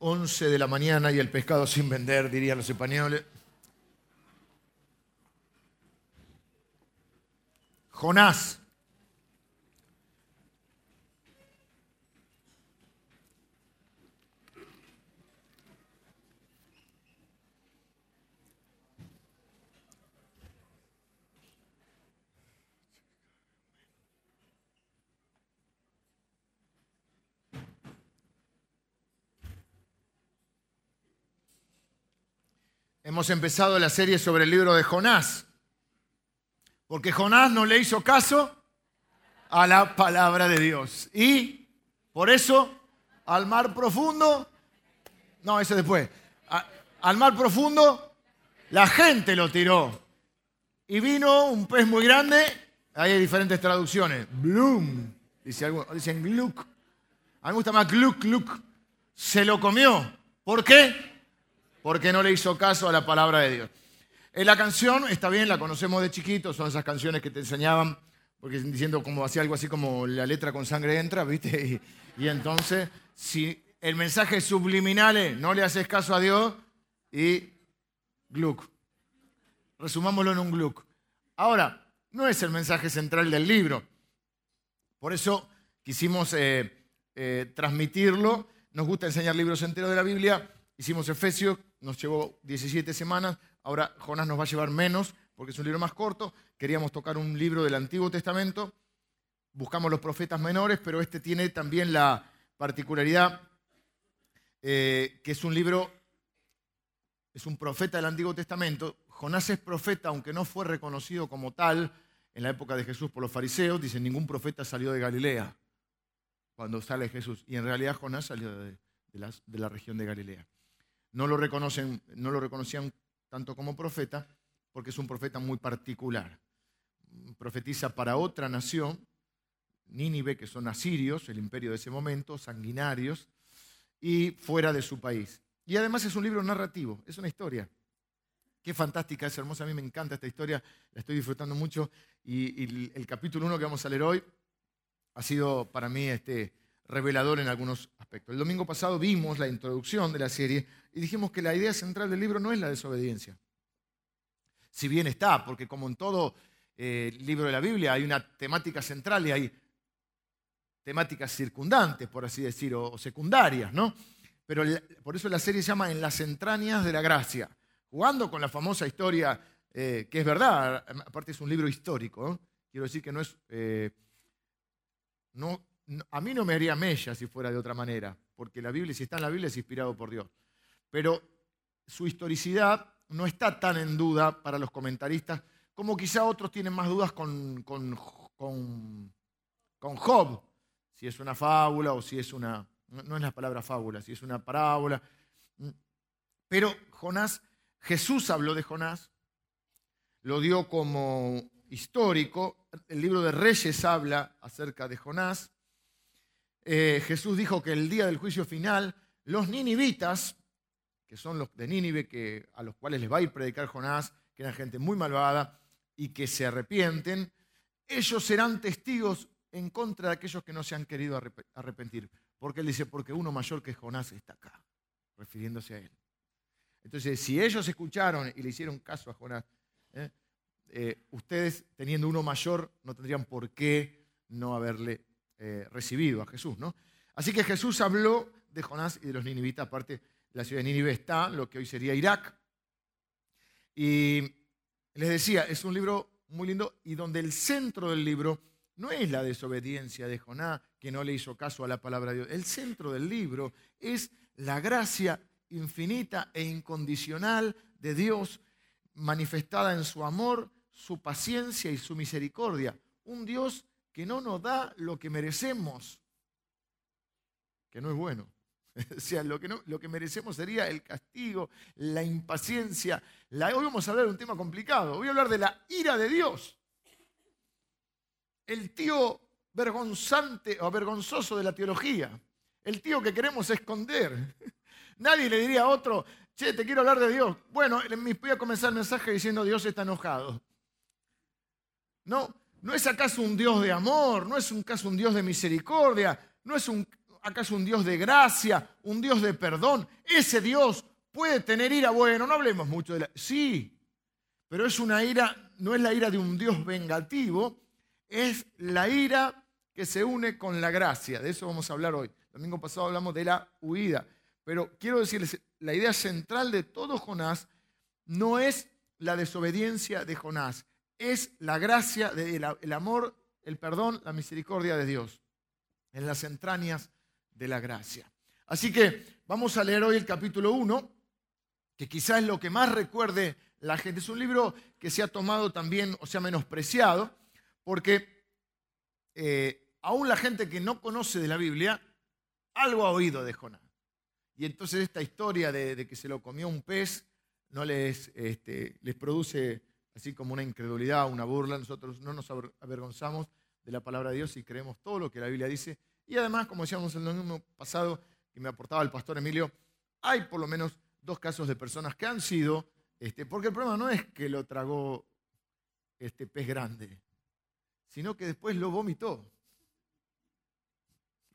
11 de la mañana y el pescado sin vender, dirían los españoles. Jonás. Hemos empezado la serie sobre el libro de Jonás, porque Jonás no le hizo caso a la palabra de Dios. Y por eso al mar profundo, no, eso después, al mar profundo la gente lo tiró. Y vino un pez muy grande, hay diferentes traducciones, Bloom, dice dicen Gluck. A mí me gusta más Gluck, Gluck. Se lo comió. ¿Por qué? Porque no le hizo caso a la palabra de Dios. En la canción, está bien, la conocemos de chiquitos, son esas canciones que te enseñaban, porque diciendo como hacía algo así como la letra con sangre entra, ¿viste? Y, entonces, si el mensaje subliminal no le haces caso a Dios, y gluck. Resumámoslo en un gluck. Ahora, no es el mensaje central del libro. Por eso quisimos eh, eh, transmitirlo. Nos gusta enseñar libros enteros de la Biblia. Hicimos Efesios, nos llevó 17 semanas, ahora Jonás nos va a llevar menos porque es un libro más corto. Queríamos tocar un libro del Antiguo Testamento, buscamos los profetas menores, pero este tiene también la particularidad eh, que es un libro, es un profeta del Antiguo Testamento. Jonás es profeta, aunque no fue reconocido como tal en la época de Jesús por los fariseos. Dicen, ningún profeta salió de Galilea cuando sale Jesús. Y en realidad Jonás salió de la región de Galilea no lo, reconocen, no lo reconocían tanto como profeta, porque es un profeta muy particular. Profetiza para otra nación, Nínive, que son asirios, el imperio de ese momento, sanguinarios, y fuera de su país. Y además es un libro narrativo, es una historia. Qué fantástica, es hermosa, a mí me encanta esta historia, la estoy disfrutando mucho. Y, el capítulo 1 que vamos a leer hoy ha sido para mí este, revelador en algunos aspectos. El domingo pasado vimos la introducción de la serie y dijimos que la idea central del libro no es la desobediencia. Si bien está, porque como en todo eh, libro de la Biblia hay una temática central y hay temáticas circundantes, por así decir, o, secundarias, ¿no? Pero por eso la serie se llama En las entrañas de la gracia, jugando con la famosa historia, eh, que es verdad, aparte es un libro histórico, quiero decir que no es... Eh, no, a mí no me haría mella si fuera de otra manera, porque la Biblia, si está en la Biblia, es inspirado por Dios. Pero su historicidad no está tan en duda para los comentaristas como quizá otros tienen más dudas con, con, Job, si es una fábula o si es una, no es la palabra fábula, si es una parábola. Pero Jonás, Jesús habló de Jonás, lo dio como histórico, el libro de Reyes habla acerca de Jonás, eh, Jesús dijo que el día del juicio final, los ninivitas, que son los de Nínive, que, a los cuales les va a ir predicar Jonás, que eran gente muy malvada y que se arrepienten, ellos serán testigos en contra de aquellos que no se han querido arrepentir. Porque él dice, porque uno mayor que Jonás está acá, refiriéndose a él. Entonces, si ellos escucharon y le hicieron caso a Jonás, ¿eh? Eh, ustedes teniendo uno mayor no tendrían por qué no haberle eh, recibido a Jesús. ¿no? Así que Jesús habló de Jonás y de los ninivitas, aparte la ciudad de Nínive está, lo que hoy sería Irak. Y les decía, es un libro muy lindo y donde el centro del libro no es la desobediencia de Jonás, que no le hizo caso a la palabra de Dios. El centro del libro es la gracia infinita e incondicional de Dios manifestada en su amor, su paciencia y su misericordia. Un Dios que no nos da lo que merecemos, que no es bueno. O sea, lo que, lo que merecemos sería el castigo, la impaciencia. La, hoy vamos a hablar de un tema complicado. Voy a hablar de la ira de Dios. El tío vergonzante o vergonzoso de la teología. El tío que queremos esconder. Nadie le diría a otro, che, te quiero hablar de Dios. Bueno, voy a comenzar el mensaje diciendo Dios está enojado. No, ¿No es acaso un Dios de amor? ¿No es un caso un Dios de misericordia? ¿No es un, acaso un Dios de gracia, un Dios de perdón? Ese Dios puede tener ira. Bueno, no hablemos mucho de la... Sí, pero es una ira, no es la ira de un Dios vengativo, es la ira que se une con la gracia. De eso vamos a hablar hoy. El domingo pasado hablamos de la huida. Pero quiero decirles, la idea central de todo Jonás no es la desobediencia de Jonás, es la gracia, el amor, el perdón, la misericordia de Dios en las entrañas de la gracia. Así que vamos a leer hoy el capítulo 1, que quizás es lo que más recuerde la gente. Es un libro que se ha tomado también, o sea, menospreciado, porque eh, aún la gente que no conoce de la Biblia, algo ha oído de Jonás. Y entonces esta historia de, que se lo comió un pez no les, este, les produce así como una incredulidad, una burla. Nosotros no nos avergonzamos de la palabra de Dios y creemos todo lo que la Biblia dice. Y además, como decíamos el domingo pasado, que me aportaba el pastor Emilio, hay por lo menos dos casos de personas que han sido, este, porque el problema no es que lo tragó este pez grande, sino que después lo vomitó.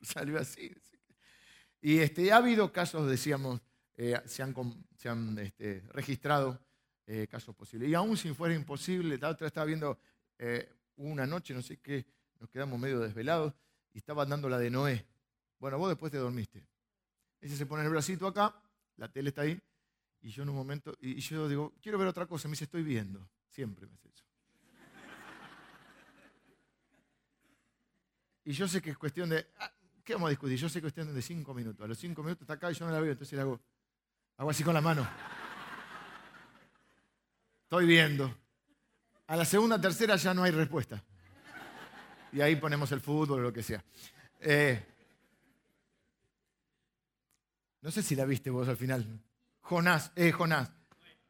Salió así. Y este, ha habido casos, decíamos, eh, se han, se han este, registrado eh, casos posibles. Y aún si fuera imposible, la otra estaba viendo eh, una noche, no sé qué, nos quedamos medio desvelados y estaba dando la de Noé. Bueno, vos después te dormiste. Ese se pone el bracito acá, la tele está ahí, y yo en un momento, y yo digo, quiero ver otra cosa, me dice, estoy viendo. Siempre me hace eso. Y yo sé que es cuestión de, ah, ¿Qué vamos a discutir? Yo sé cuestión de cinco minutos. A los cinco minutos está acá y yo no la veo, entonces le hago, hago así con la mano. Estoy viendo. A la segunda, tercera ya no hay respuesta. Y ahí ponemos el fútbol o lo que sea. Eh, no sé si la viste vos al final. Jonás, eh, Jonás.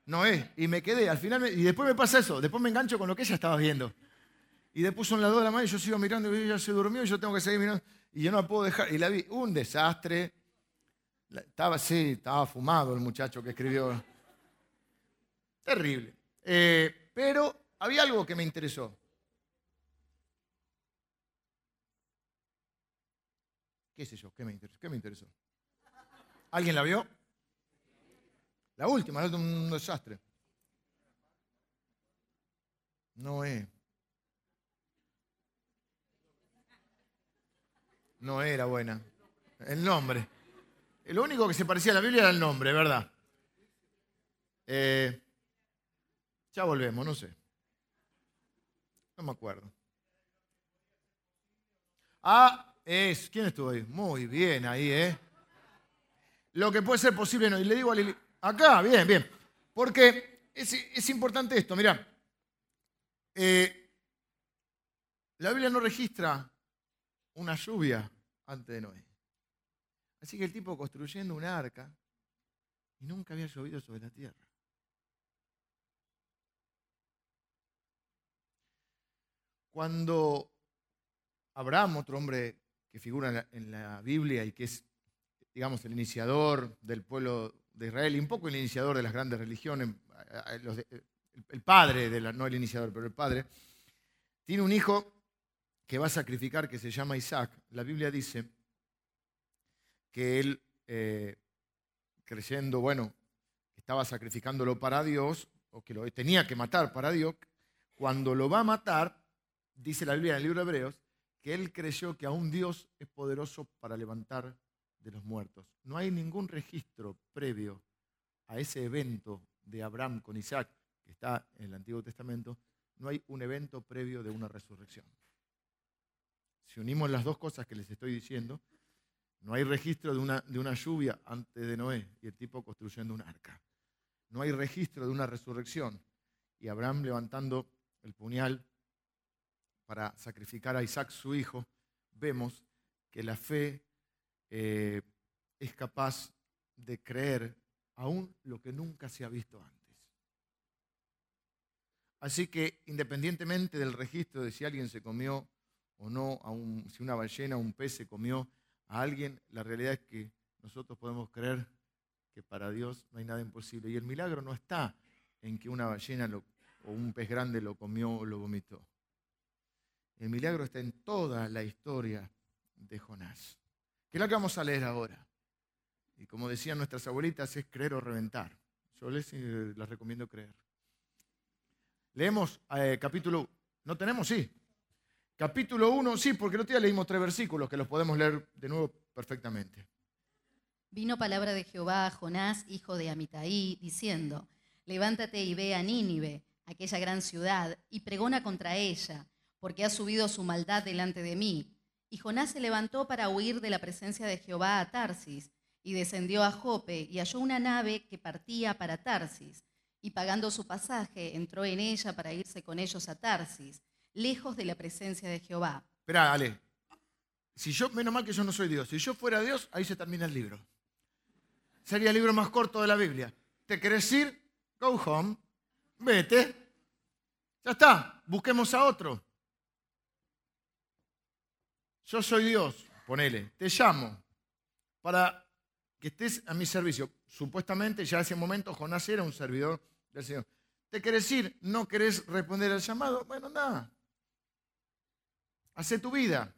Noé. Y me quedé, al final, y después me pasa eso, después me engancho con lo que ella estaba viendo. Y después son las dos de la mañana y yo sigo mirando y ella se durmió y yo tengo que seguir mirando y yo no la puedo dejar. Y la vi, un desastre. Estaba así, estaba fumado el muchacho que escribió. Terrible. Eh, pero había algo que me interesó. ¿Qué sé yo? ¿Qué me interesó? ¿Qué me interesó? ¿Alguien la vio? La última, la última, un desastre. No es. no era buena. El nombre. Lo único que se parecía a la Biblia era el nombre, ¿verdad? Eh, ya volvemos, no sé. No me acuerdo. Ah, es. ¿Quién estuvo ahí? Muy bien ahí, ¿eh? Lo que puede ser posible no. Y le digo a Lili. Acá, bien, bien. Porque es, importante esto, mira. Eh, la Biblia no registra una lluvia antes de Noé. Así que el tipo construyendo una arca y nunca había llovido sobre la tierra. Cuando Abraham, otro hombre que figura en la, Biblia y que es, digamos, el iniciador del pueblo de Israel y un poco el iniciador de las grandes religiones, el padre, no el iniciador, pero el padre, tiene un hijo que va a sacrificar, que se llama Isaac, la Biblia dice que él, eh, creyendo, bueno, estaba sacrificándolo para Dios, o que lo tenía que matar para Dios, cuando lo va a matar, dice la Biblia en el libro de Hebreos, que él creyó que aún Dios es poderoso para levantar de los muertos. No hay ningún registro previo a ese evento de Abraham con Isaac, que está en el Antiguo Testamento, no hay un evento previo de una resurrección. Si unimos las dos cosas que les estoy diciendo, no hay registro de una, de una lluvia antes de Noé y el tipo construyendo un arca. No hay registro de una resurrección y Abraham levantando el puñal para sacrificar a Isaac su hijo, vemos que la fe eh, es capaz de creer aún lo que nunca se ha visto antes. Así que independientemente del registro de si alguien se comió o no, si una ballena o un pez se comió a alguien, la realidad es que nosotros podemos creer que para Dios no hay nada imposible. Y el milagro no está en que una ballena o un pez grande lo comió o lo vomitó. El milagro está en toda la historia de Jonás. que es la que vamos a leer ahora. Y como decían nuestras abuelitas, es creer o reventar. Yo les, eh, les recomiendo creer. Leemos eh, capítulo, ¿no tenemos? Sí. Capítulo 1, sí, porque el otro día leímos tres versículos que los podemos leer de nuevo perfectamente. Vino palabra de Jehová a Jonás, hijo de Amitai, diciendo, levántate y ve a Nínive, aquella gran ciudad, y pregona contra ella, porque ha subido su maldad delante de mí. Y Jonás se levantó para huir de la presencia de Jehová a Tarsis, y descendió a Jope, y halló una nave que partía para Tarsis, y pagando su pasaje, entró en ella para irse con ellos a Tarsis, lejos de la presencia de Jehová. Espera, Ale. Si yo, menos mal que yo no soy Dios. Si yo fuera Dios, ahí se termina el libro. Sería el libro más corto de la Biblia. ¿Te querés ir? Go home. Vete. Ya está. Busquemos a otro. Yo soy Dios, ponele. Te llamo para que estés a mi servicio. Supuestamente ya ese momento Jonás era un servidor del Señor. ¿Te querés ir? ¿No querés responder al llamado? Bueno, nada. Hace tu vida.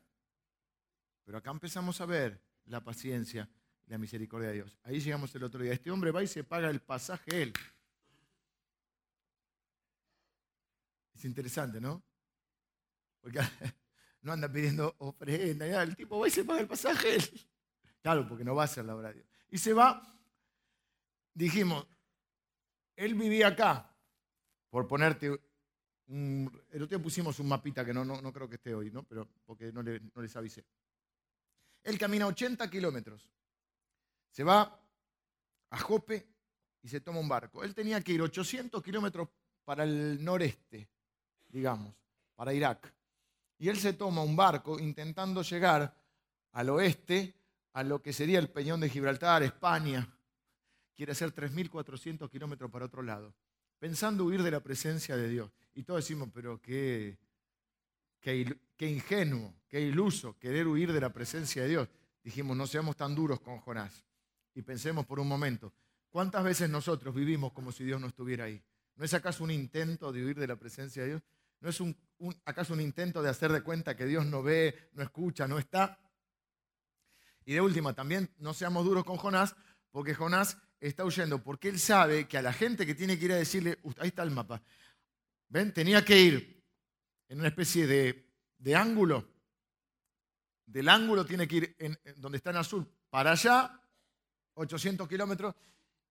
Pero acá empezamos a ver la paciencia la misericordia de Dios. Ahí llegamos el otro día. Este hombre va y se paga el pasaje él. Es interesante, ¿no? Porque no anda pidiendo ofrenda, el tipo va y se paga el pasaje. Claro, porque no va a ser la obra de Dios. Y se va, dijimos, él vivía acá, por ponerte el otro día pusimos un mapita que no, no, no creo que esté hoy, ¿no? Pero porque no, no les avisé. Él camina 80 kilómetros se va a Jope y se toma un barco. Él tenía que ir 800 kilómetros para el noreste, digamos, para Irak. Y él se toma un barco intentando llegar al oeste, a lo que sería el Peñón de Gibraltar, España. Quiere hacer 3.400 kilómetros para otro lado, pensando huir de la presencia de Dios. Y todos decimos, pero qué, qué, qué ingenuo, qué iluso querer huir de la presencia de Dios. Dijimos, no seamos tan duros con Jonás y pensemos por un momento, ¿cuántas veces nosotros vivimos como si Dios no estuviera ahí? ¿No es acaso un intento de huir de la presencia de Dios? ¿No es un, acaso un intento de hacer de cuenta que Dios no ve, no escucha, no está? Y de última, también no seamos duros con Jonás, porque Jonás está huyendo, porque él sabe que a la gente que tiene que ir a decirle, ahí está el mapa, ¿ven? Tenía que ir en una especie de, ángulo, del ángulo tiene que ir en, donde está en azul, para allá 800 kilómetros,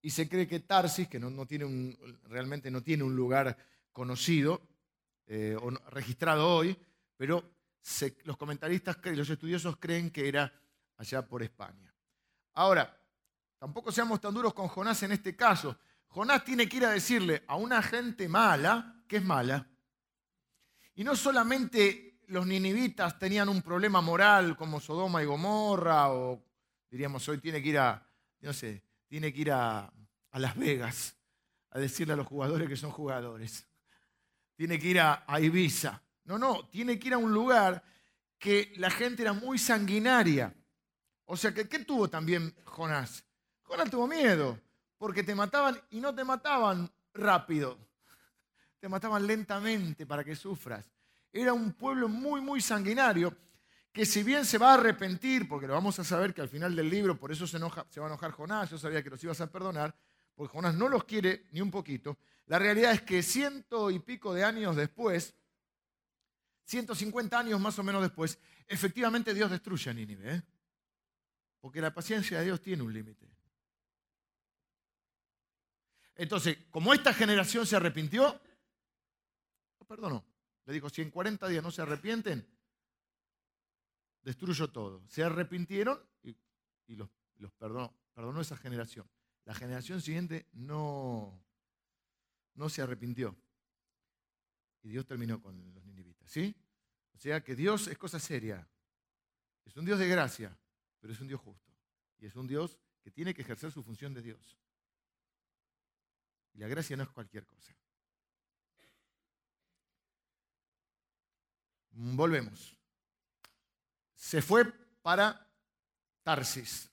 y se cree que Tarsis, que no, tiene realmente no tiene un lugar conocido eh, registrado hoy, pero los comentaristas y los estudiosos creen que era allá por España. Ahora, tampoco seamos tan duros con Jonás en este caso. Jonás tiene que ir a decirle a una gente mala, que es mala, y no solamente los ninivitas tenían un problema moral como Sodoma y Gomorra, o diríamos hoy tiene que ir a, no sé, tiene que ir a, Las Vegas a decirle a los jugadores que son jugadores. Tiene que ir a, Ibiza. No, no, tiene que ir a un lugar que la gente era muy sanguinaria. O sea, ¿qué tuvo también Jonás? Jonás tuvo miedo, porque te mataban y no te mataban rápido, te mataban lentamente para que sufras. Era un pueblo muy, muy sanguinario que si bien se va a arrepentir, porque lo vamos a saber que al final del libro, por eso se, enoja, se va a enojar Jonás, yo sabía que los ibas a perdonar, porque Jonás no los quiere ni un poquito, la realidad es que ciento y pico de años después, 150 años más o menos después, efectivamente Dios destruye a Nínive, ¿eh? porque la paciencia de Dios tiene un límite. Entonces, como esta generación se arrepintió, perdonó. Le dijo, si en 40 días no se arrepienten, destruyó todo. Se arrepintieron y, los, perdonó, perdonó esa generación. La generación siguiente no, no se arrepintió. Y Dios terminó con los ninivitas. ¿Sí? O sea que Dios es cosa seria. Es un Dios de gracia, pero es un Dios justo. Y es un Dios que tiene que ejercer su función de Dios. Y la gracia no es cualquier cosa. Volvemos se fue para Tarsis.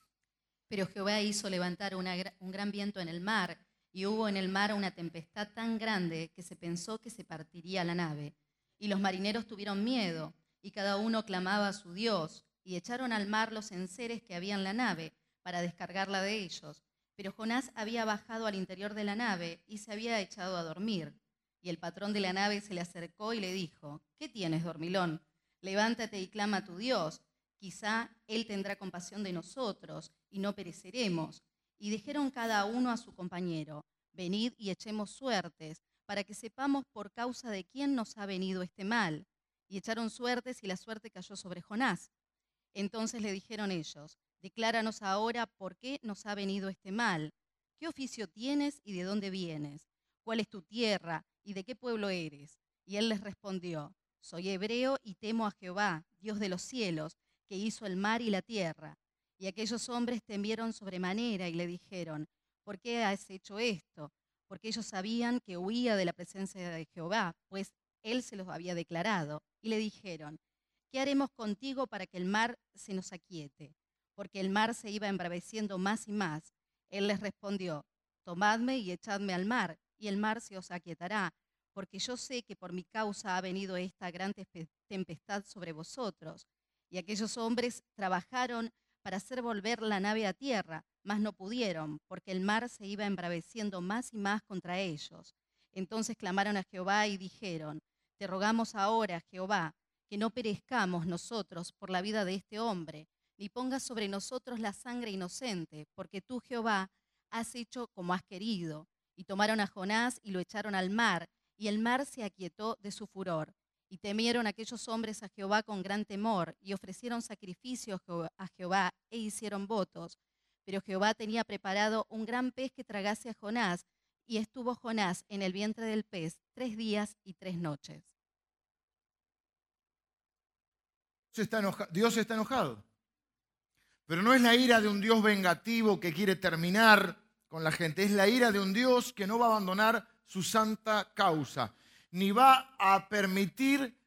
Pero Jehová hizo levantar un gran viento en el mar, y hubo en el mar una tempestad tan grande que se pensó que se partiría la nave. Y los marineros tuvieron miedo, y cada uno clamaba a su Dios, y echaron al mar los enseres que había en la nave para descargarla de ellos. Pero Jonás había bajado al interior de la nave y se había echado a dormir. Y el patrón de la nave se le acercó y le dijo, ¿qué tienes, dormilón? Levántate y clama a tu Dios. Quizá Él tendrá compasión de nosotros y no pereceremos. Y dijeron cada uno a su compañero, venid y echemos suertes, para que sepamos por causa de quién nos ha venido este mal. Y echaron suertes y la suerte cayó sobre Jonás. Entonces le dijeron ellos, decláranos ahora por qué nos ha venido este mal. ¿Qué oficio tienes y de dónde vienes? ¿Cuál es tu tierra y de qué pueblo eres? Y él les respondió, soy hebreo y temo a Jehová, Dios de los cielos, hizo el mar y la tierra. Y aquellos hombres temieron sobremanera y le dijeron, ¿por qué has hecho esto? Porque ellos sabían que huía de la presencia de Jehová, pues él se los había declarado. Y le dijeron, ¿qué haremos contigo para que el mar se nos aquiete? Porque el mar se iba embraveciendo más y más. Él les respondió, tomadme y echadme al mar, y el mar se os aquietará, porque yo sé que por mi causa ha venido esta gran tempestad sobre vosotros. Y aquellos hombres trabajaron para hacer volver la nave a tierra, mas no pudieron, porque el mar se iba embraveciendo más y más contra ellos. Entonces clamaron a Jehová y dijeron, Te rogamos ahora, Jehová, que no perezcamos nosotros por la vida de este hombre, ni pongas sobre nosotros la sangre inocente, porque tú, Jehová, has hecho como has querido. Y tomaron a Jonás y lo echaron al mar, y el mar se aquietó de su furor. Y temieron aquellos hombres a Jehová con gran temor, y ofrecieron sacrificios a Jehová e hicieron votos. Pero Jehová tenía preparado un gran pez que tragase a Jonás, y estuvo Jonás en el vientre del pez tres días y tres noches. Dios está enojado. Pero no es la ira de un Dios vengativo que quiere terminar con la gente, es la ira de un Dios que no va a abandonar su santa causa, ni va a permitir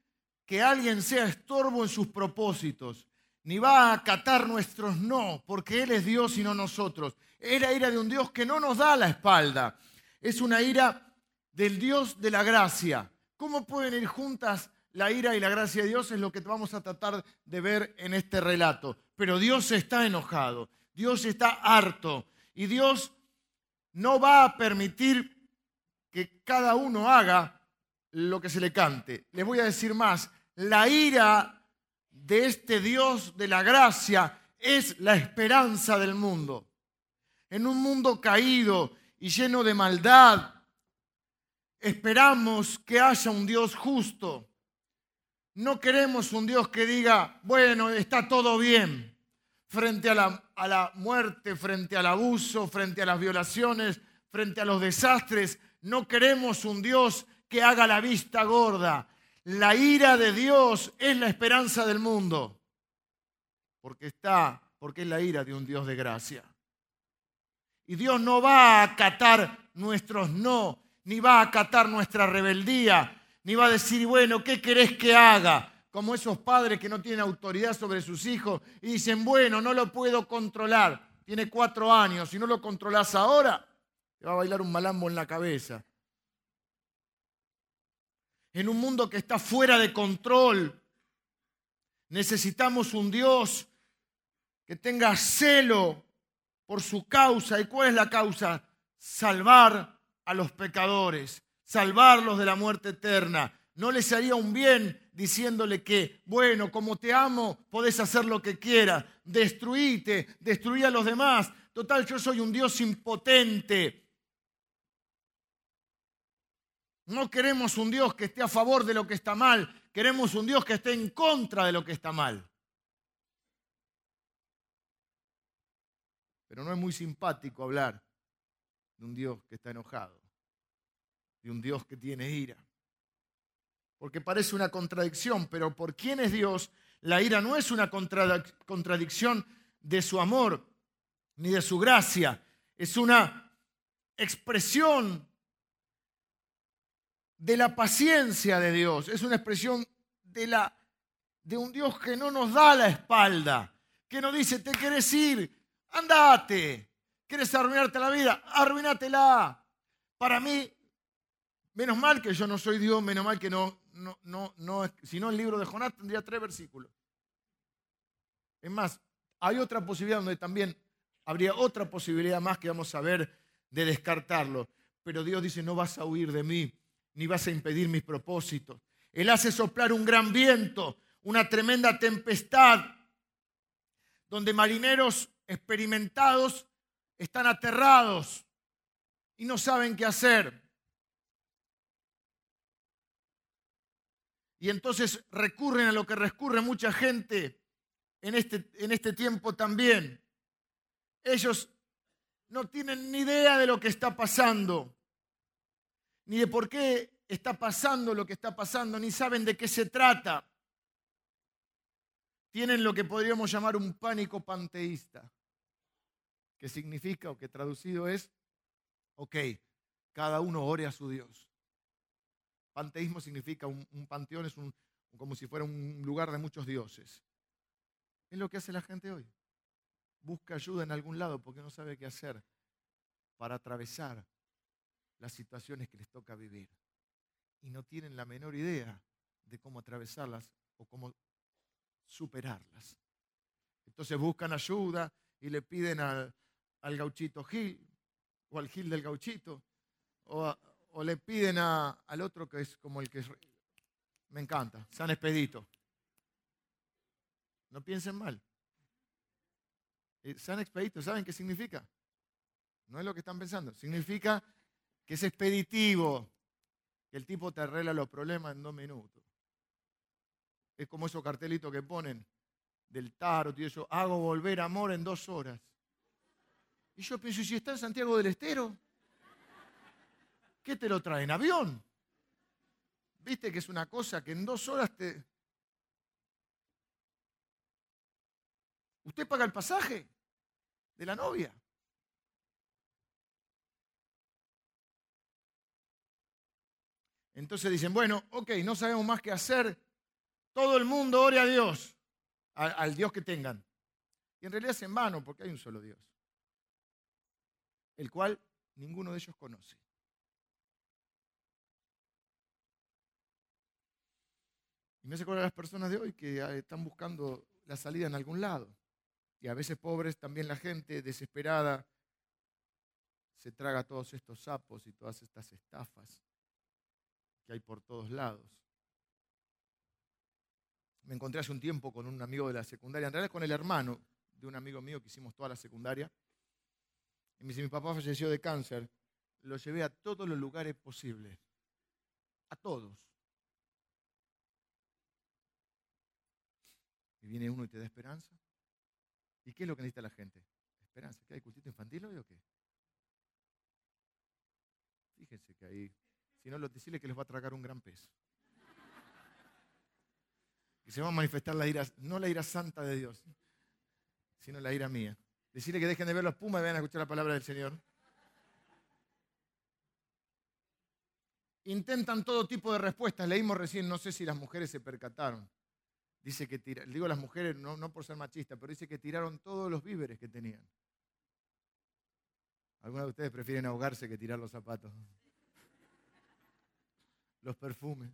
que alguien sea estorbo en sus propósitos, ni va a acatar nuestros no, porque Él es Dios y no nosotros. Es la ira de un Dios que no nos da la espalda, es una ira del Dios de la gracia. ¿Cómo pueden ir juntas la ira y la gracia de Dios es lo que vamos a tratar de ver en este relato. Pero Dios está enojado, Dios está harto y Dios no va a permitir que cada uno haga lo que se le cante. Les voy a decir más, la ira de este Dios de la gracia es la esperanza del mundo. En un mundo caído y lleno de maldad, esperamos que haya un Dios justo no queremos un Dios que diga, bueno, está todo bien, frente a la, a la, muerte, frente al abuso, frente a las violaciones, frente a los desastres. No queremos un Dios que haga la vista gorda. La ira de Dios es la esperanza del mundo, porque está, porque es la ira de un Dios de gracia. Y Dios no va a acatar nuestros no, ni va a acatar nuestra rebeldía, ni va a decir, bueno, ¿qué querés que haga? Como esos padres que no tienen autoridad sobre sus hijos y dicen, bueno, no lo puedo controlar. Tiene cuatro años, si no lo controlas ahora, te va a bailar un malambo en la cabeza. En un mundo que está fuera de control, necesitamos un Dios que tenga celo por su causa. ¿Y cuál es la causa? Salvar a los pecadores salvarlos de la muerte eterna. No les haría un bien diciéndole que, bueno, como te amo, podés hacer lo que quieras. Destruíte, destruí a los demás. Total, yo soy un Dios impotente. No queremos un Dios que esté a favor de lo que está mal, queremos un Dios que esté en contra de lo que está mal. Pero no es muy simpático hablar de un Dios que está enojado de un Dios que tiene ira. Porque parece una contradicción, pero por quién es Dios, la ira no es una contradicción de su amor ni de su gracia, es una expresión de la paciencia de Dios, es una expresión de, la, de un Dios que no nos da la espalda, que nos dice, te quieres ir, andate, quieres arruinarte la vida, arruinatela. Para mí Menos mal que yo no soy Dios, menos mal que no, no, no, no, si no el libro de Jonás tendría tres versículos. Es más, hay otra posibilidad donde también habría otra posibilidad más que vamos a ver de descartarlo. Pero Dios dice, no vas a huir de mí, ni vas a impedir mis propósitos. Él hace soplar un gran viento, una tremenda tempestad, donde marineros experimentados están aterrados y no saben qué hacer. Y entonces recurren a lo que recurre mucha gente en este, en este tiempo también. Ellos no tienen ni idea de lo que está pasando, ni de por qué está pasando lo que está pasando, ni saben de qué se trata. Tienen lo que podríamos llamar un pánico panteísta, que significa o que traducido es, ok, cada uno ore a su Dios. Panteísmo significa un, panteón, es un, como si fuera un lugar de muchos dioses. Es lo que hace la gente hoy. Busca ayuda en algún lado porque no sabe qué hacer para atravesar las situaciones que les toca vivir. Y no tienen la menor idea de cómo atravesarlas o cómo superarlas. Entonces buscan ayuda y le piden al, gauchito Gil o al Gil del gauchito o, le piden al otro que es como el que me encanta, San Expedito. No piensen mal. Eh, San Expedito, ¿saben qué significa? No es lo que están pensando. Significa que es expeditivo, que el tipo te arregla los problemas en dos minutos. Es como esos cartelitos que ponen del tarot y eso, hago volver amor en dos horas. Y yo pienso, ¿y si está en Santiago del Estero? ¿Qué te lo traen? ¿Avión? ¿Viste que es una cosa que en dos horas te... ¿Usted paga el pasaje de la novia? Entonces dicen, bueno, ok, no sabemos más qué hacer, todo el mundo ore a Dios, al, Dios que tengan. Y en realidad es en vano porque hay un solo Dios, el cual ninguno de ellos conoce. Y me hace acordar a las personas de hoy que ah, están buscando la salida en algún lado. Y a veces pobres, también la gente desesperada se traga todos estos sapos y todas estas estafas que hay por todos lados me encontré hace un tiempo con un amigo de la secundaria, en realidad con el hermano de un amigo mío que hicimos toda la secundaria. Y me dice, mi papá falleció de cáncer. Lo llevé a todos los lugares posibles. A todos. Y viene uno y te da esperanza. ¿Y qué es lo que necesita la gente? Esperanza. ¿Qué hay cultito infantil hoy o qué? Fíjense que ahí, si no, decirle que les va a tragar un gran peso que se va a manifestar la ira, no la ira santa de Dios, sino la ira mía. Decirle que dejen de ver los pumas y vayan a escuchar la palabra del Señor. Intentan todo tipo de respuestas. Leímos recién, no sé si las mujeres se percataron. Dice que digo las mujeres no, no por ser machista, pero dice que tiraron todos los víveres que tenían. Algunos de ustedes prefieren ahogarse que tirar los zapatos. Los perfumes.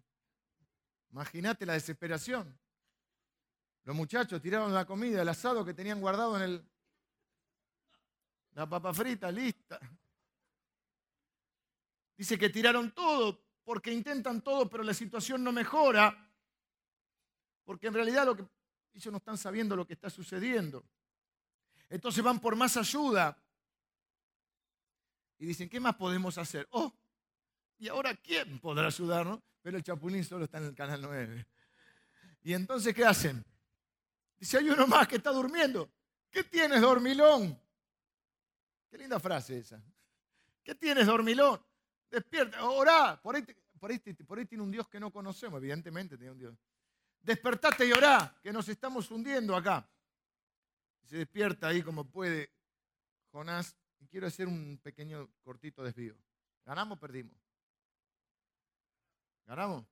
Imagínate la desesperación. Los muchachos tiraron la comida, el asado que tenían guardado en el... La papa frita lista. Dice que tiraron todo porque intentan todo, pero la situación no mejora. Porque en realidad lo que ellos no están sabiendo lo que está sucediendo. Entonces van por más ayuda. Y dicen, ¿qué más podemos hacer? Oh, ¿y ahora quién podrá ayudarnos? Pero el Chapulín solo está en el canal 9. Y entonces, ¿qué hacen? Dice, hay uno más que está durmiendo. ¿Qué tienes, dormilón? Qué linda frase esa. ¿Qué tienes, dormilón? Despierta, orá. Por ahí, por, ahí, tiene un Dios que no conocemos, evidentemente tiene un Dios. Despertate y orá, que nos estamos hundiendo acá. Se despierta ahí como puede Jonás. Y quiero hacer un pequeño cortito desvío. ¿Ganamos o perdimos? ¿Ganamos?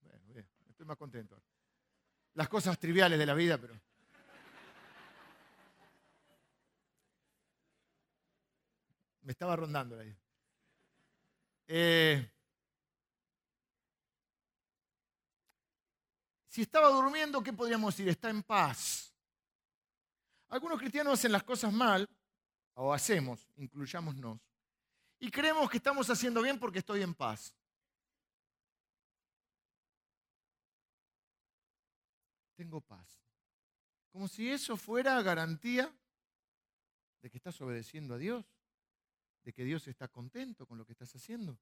Bueno, estoy más contento. Las cosas triviales de la vida, pero... Me estaba rondando ahí. Eh, si estaba durmiendo, ¿qué podríamos decir? Está en paz. Algunos cristianos hacen las cosas mal, o hacemos, incluyámonos, y creemos que estamos haciendo bien porque estoy en paz. Tengo paz. Como si eso fuera garantía de que estás obedeciendo a Dios, de que Dios está contento con lo que estás haciendo.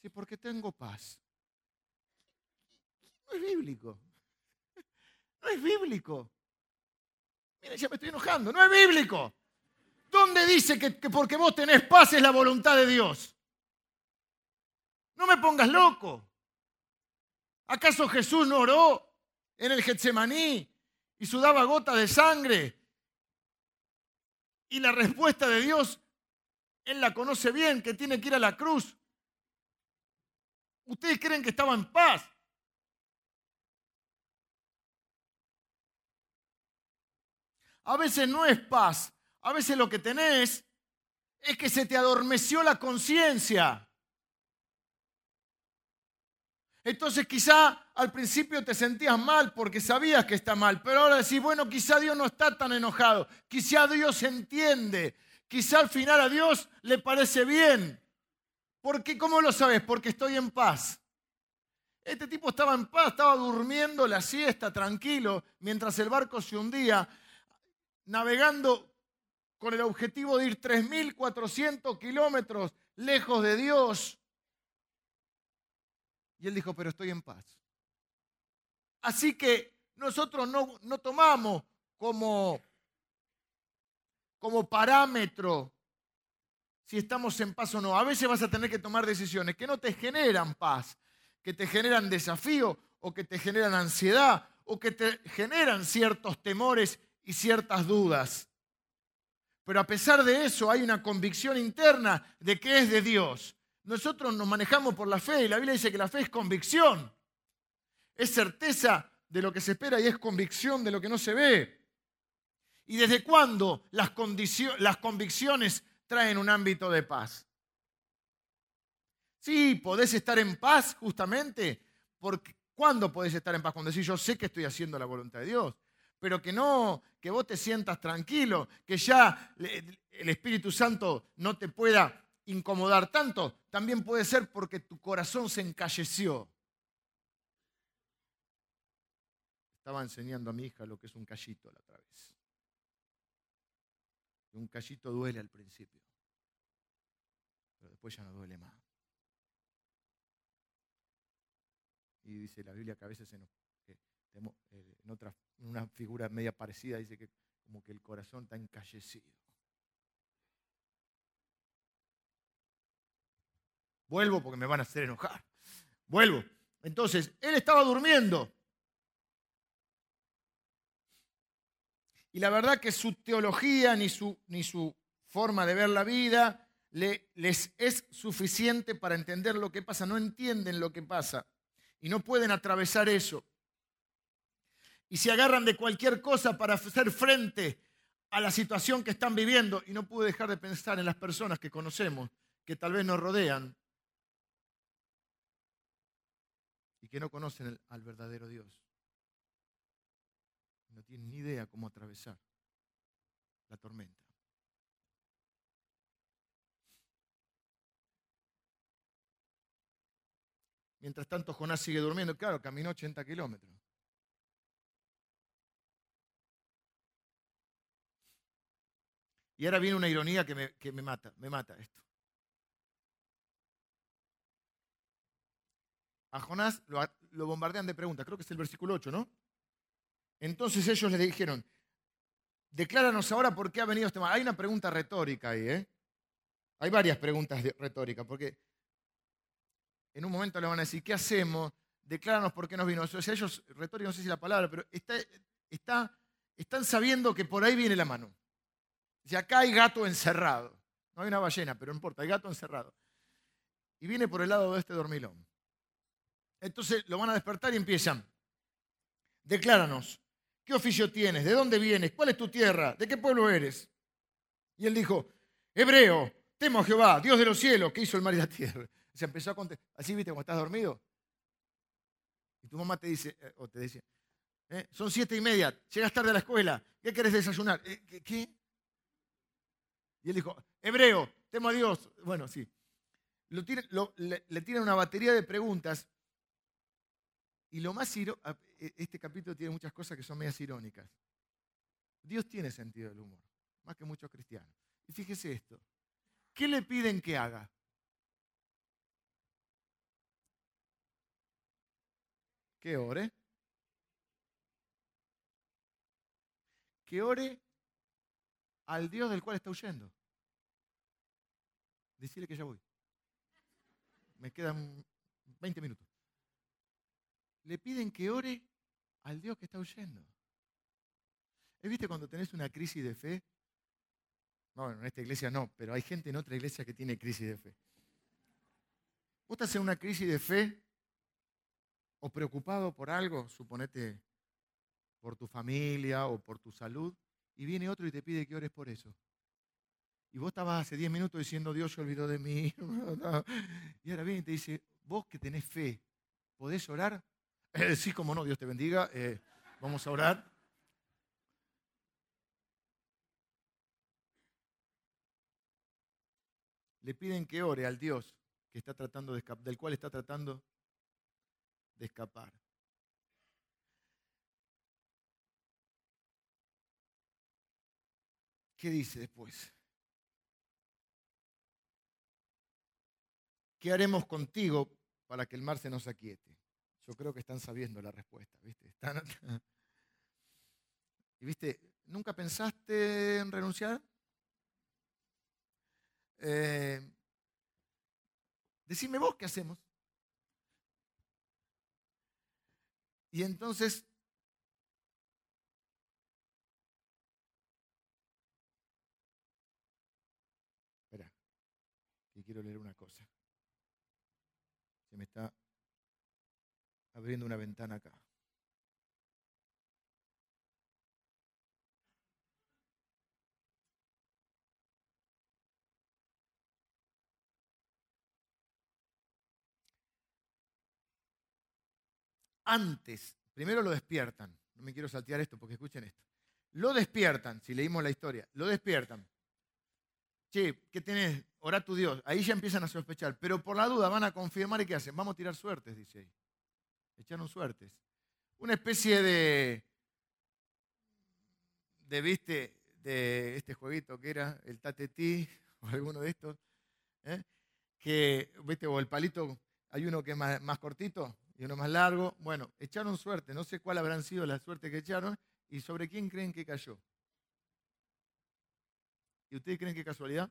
Sí, porque tengo paz. No es bíblico. No es bíblico. Mira, ya me estoy enojando. No es bíblico. ¿Dónde dice que, porque vos tenés paz es la voluntad de Dios? No me pongas loco. ¿Acaso Jesús no oró en el Getsemaní y sudaba gota de sangre? Y la respuesta de Dios, Él la conoce bien, que tiene que ir a la cruz. ¿Ustedes creen que estaba en paz? A veces no es paz, a veces lo que tenés es que se te adormeció la conciencia. Entonces quizá al principio te sentías mal porque sabías que está mal, pero ahora decís, bueno, quizá Dios no está tan enojado, quizá Dios entiende, quizá al final a Dios le parece bien. Porque, ¿cómo lo sabes? Porque estoy en paz. Este tipo estaba en paz, estaba durmiendo la siesta tranquilo mientras el barco se hundía navegando con el objetivo de ir 3.400 kilómetros lejos de Dios. Y él dijo, pero estoy en paz. Así que nosotros no, tomamos como, como parámetro si estamos en paz o no. A veces vas a tener que tomar decisiones que no te generan paz, que te generan desafío o que te generan ansiedad o que te generan ciertos temores y ciertas dudas. Pero a pesar de eso hay una convicción interna de que es de Dios. Nosotros nos manejamos por la fe y la Biblia dice que la fe es convicción. Es certeza de lo que se espera y es convicción de lo que no se ve. ¿Y desde cuándo las, convicciones traen un ámbito de paz? Sí, podés estar en paz justamente porque ¿cuándo podés estar en paz? Cuando decís yo sé que estoy haciendo la voluntad de Dios pero que no, que vos te sientas tranquilo, que ya el Espíritu Santo no te pueda incomodar tanto, también puede ser porque tu corazón se encalleció. Estaba enseñando a mi hija lo que es un callito la otra vez. Un callito duele al principio, pero después ya no duele más. Y dice la Biblia que a veces eh, en otra, una figura media parecida, dice que como que el corazón está encallecido. Vuelvo porque me van a hacer enojar. Vuelvo. Entonces, él estaba durmiendo. Y la verdad que su teología ni su, ni su forma de ver la vida le, les es suficiente para entender lo que pasa. No entienden lo que pasa y no pueden atravesar eso y se agarran de cualquier cosa para hacer frente a la situación que están viviendo. Y no pude dejar de pensar en las personas que conocemos, que tal vez nos rodean y que no conocen al verdadero Dios. No tienen ni idea cómo atravesar la tormenta. Mientras tanto, Jonás sigue durmiendo. Claro, caminó 80 kilómetros. Y ahora viene una ironía que me, mata, me mata esto. A Jonás lo, bombardean de preguntas, creo que es el versículo 8, ¿no? Entonces ellos le dijeron, decláranos ahora por qué ha venido este mal. Hay una pregunta retórica ahí, ¿eh? Hay varias preguntas retóricas, porque en un momento le van a decir, ¿qué hacemos? Decláranos por qué nos vino. O sea, ellos, retórica, no sé si la palabra, pero está, está, están sabiendo que por ahí viene la mano. Dice, acá hay gato encerrado. No hay una ballena, pero no importa, hay gato encerrado. Y viene por el lado de este dormilón. Entonces lo van a despertar y empiezan. Decláranos, ¿qué oficio tienes? ¿De dónde vienes? ¿Cuál es tu tierra? ¿De qué pueblo eres? Y él dijo, hebreo, temo a Jehová, Dios de los cielos, que hizo el mar y la tierra. Se empezó a contestar. Así, viste, cuando estás dormido. Y tu mamá te dice, eh, o te dice, ¿Eh? Son siete y media, llegas tarde a la escuela, ¿qué querés desayunar? Eh, ¿Qué? Y él dijo, hebreo, temo a Dios. Bueno, sí. le, le tiran una batería de preguntas y lo más irónico, e, este capítulo tiene muchas cosas que son medias irónicas. Dios tiene sentido del humor, más que muchos cristianos. Y fíjese esto, ¿qué le piden que haga? Que ore. Que ore al Dios del cual está huyendo. Decirle que ya voy. Me quedan 20 minutos le piden que ore al Dios que está huyendo. ¿Viste cuando tenés una crisis de fe? No, en esta iglesia no, pero hay gente en otra iglesia que tiene crisis de fe. Vos estás en una crisis de fe o preocupado por algo, suponete por tu familia o por tu salud, y viene otro y te pide que ores por eso. Y vos estabas hace 10 minutos diciendo, Dios se olvidó de mí. y ahora viene y te dice, vos que tenés fe, ¿podés orar? Eh, sí, como no, Dios te bendiga. Eh, vamos a orar. Le piden que ore al Dios que está tratando de del cual está tratando de escapar. ¿Qué dice después? ¿Qué haremos contigo para que el mar se nos aquiete? Yo creo que están sabiendo la respuesta, ¿viste? y viste, ¿nunca pensaste en renunciar? Eh, decime vos qué hacemos. Y entonces Espera, quiero leer una cosa. Se me está abriendo una ventana acá. Antes, primero lo despiertan. No me quiero saltear esto porque escuchen esto. Lo despiertan, si leímos la historia, lo despiertan. Che, ¿qué tenés? Ora tu Dios. Ahí ya empiezan a sospechar. Pero por la duda van a confirmar y ¿qué hacen? Vamos a tirar suertes, dice ahí echaron suertes. Una especie de, de viste, de este jueguito que era el tatetí o alguno de estos, ¿eh? que, viste, o el palito, hay uno que es más, cortito y uno más largo. Bueno, echaron suerte, no sé cuál habrán sido la suerte que echaron y sobre quién creen que cayó. ¿Y ustedes creen que casualidad?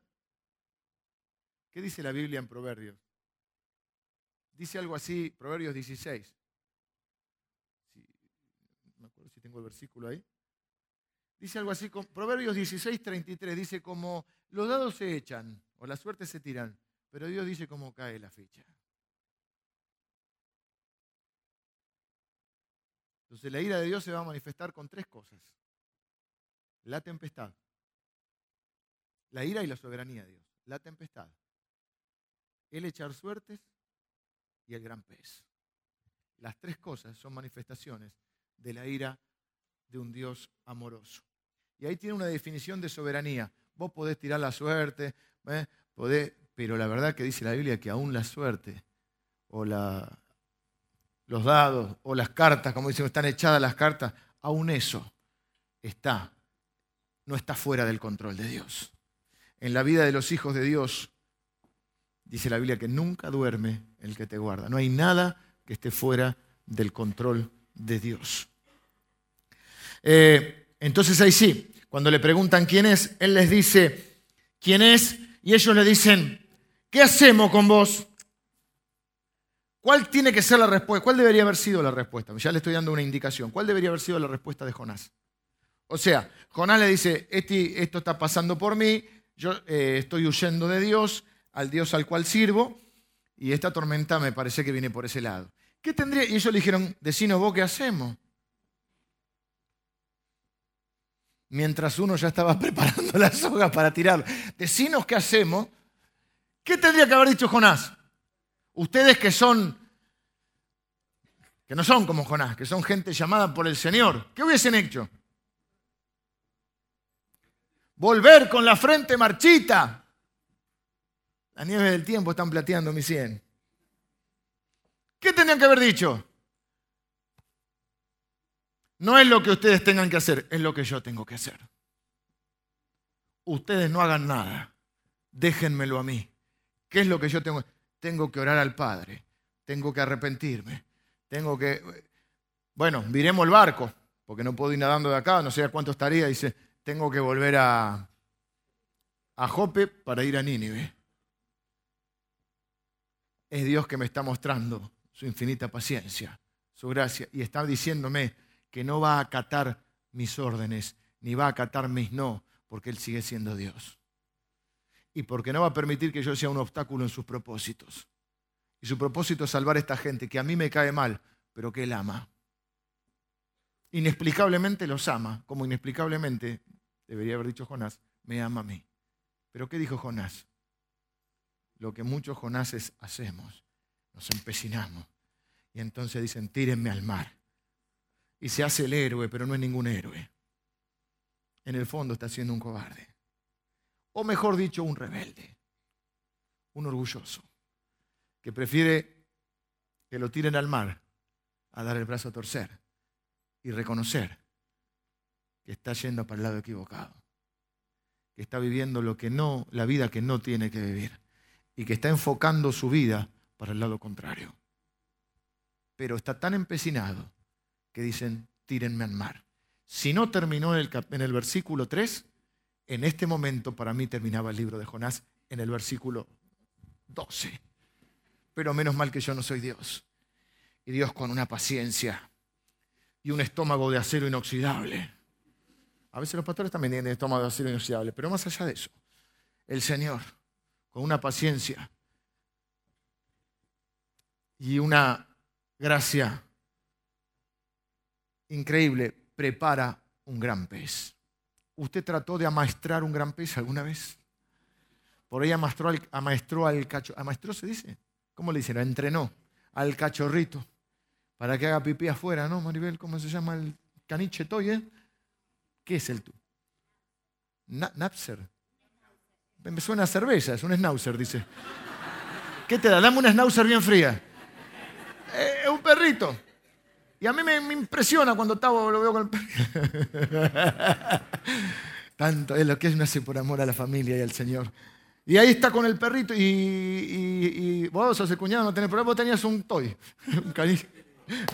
¿Qué dice la Biblia en Proverbios? Dice algo así, Proverbios 16 si tengo el versículo ahí. Dice algo así, Proverbios 16, 33, dice como los dados se echan o la suerte se tiran, pero Dios dice cómo cae la fecha. Entonces la ira de Dios se va a manifestar con tres cosas. La tempestad, la ira y la soberanía de Dios. La tempestad, el echar suertes y el gran pez. Las tres cosas son manifestaciones de la ira de un Dios amoroso. Y ahí tiene una definición de soberanía. Vos podés tirar la suerte, ¿eh? pero la verdad que dice la Biblia que aún la suerte o los dados o las cartas, como dicen, están echadas las cartas, aún eso está, no está fuera del control de Dios. En la vida de los hijos de Dios, dice la Biblia que nunca duerme el que te guarda. No hay nada que esté fuera del control de Dios. Eh, entonces ahí sí, cuando le preguntan quién es, Él les dice quién es y ellos le dicen, ¿qué hacemos con vos? ¿Cuál tiene que ser la respuesta? ¿Cuál debería haber sido la respuesta? Ya le estoy dando una indicación. ¿Cuál debería haber sido la respuesta de Jonás? O sea, Jonás le dice, este, esto está pasando por mí, yo eh, estoy huyendo de Dios, al Dios al cual sirvo, y esta tormenta me parece que viene por ese lado. ¿Qué tendría? Y ellos le dijeron, decinos vos qué hacemos. Mientras uno ya estaba preparando la soga para tirar. Decinos qué hacemos. ¿Qué tendría que haber dicho Jonás? Ustedes que son que no son como Jonás, que son gente llamada por el Señor, ¿qué hubiesen hecho? Volver con la frente marchita. Las nieves del tiempo están plateando mi cien. ¿Qué tendrían que haber dicho? No es lo que ustedes tengan que hacer, es lo que yo tengo que hacer. Ustedes no hagan nada, déjenmelo a mí. ¿Qué es lo que yo tengo? Tengo que orar al Padre, tengo que arrepentirme, tengo que... Bueno, viremos el barco, porque no puedo ir nadando de acá, no sé a cuánto estaría, dice, tengo que volver a, a Jope para ir a Nínive. Es Dios que me está mostrando su infinita paciencia, su gracia, y está diciéndome que no va a acatar mis órdenes, ni va a acatar mis no, porque Él sigue siendo Dios. Y porque no va a permitir que yo sea un obstáculo en sus propósitos. Y su propósito es salvar a esta gente que a mí me cae mal, pero que Él ama. Inexplicablemente los ama, como inexplicablemente debería haber dicho Jonás, me ama a mí. Pero ¿qué dijo Jonás? Lo que muchos Jonases hacemos, nos empecinamos. Y entonces dicen, tírenme al mar. Y se hace el héroe, pero no es ningún héroe. En el fondo está siendo un cobarde. O mejor dicho, un rebelde. Un orgulloso. Que prefiere que lo tiren al mar a dar el brazo a torcer y reconocer que está yendo para el lado equivocado, que está viviendo lo que no, la vida que no tiene que vivir y que está enfocando su vida para el lado contrario. Pero está tan empecinado que dicen, tírenme al mar. Si no terminó en el, en el versículo 3, en este momento para mí terminaba el libro de Jonás en el versículo 12. Pero menos mal que yo no soy Dios. Y Dios con una paciencia y un estómago de acero inoxidable a veces los pastores también tienen estómago de acero inoxidable, pero más allá de eso, el Señor, con una paciencia y una gracia increíble, prepara un gran pez. ¿Usted trató de amaestrar un gran pez alguna vez? Por ahí amaestró al, amaestró al cachorrito. ¿Amaestró se dice? ¿Cómo le dicen? Entrenó al cachorrito para que haga pipí afuera, ¿no, Maribel? ¿Cómo se llama el caniche toy, eh? ¿Qué es el tú? Napser. Me suena a cerveza, es un schnauzer, dice. ¿Qué te da? Dame una schnauzer bien fría. Eh, es un perrito. Y a mí me, impresiona cuando Tavo lo veo con el. Tanto es lo que es no hace por amor a la familia y al Señor. Y ahí está con el perrito y, vos sos cuñado, no tenés problema, vos tenías un toy. Un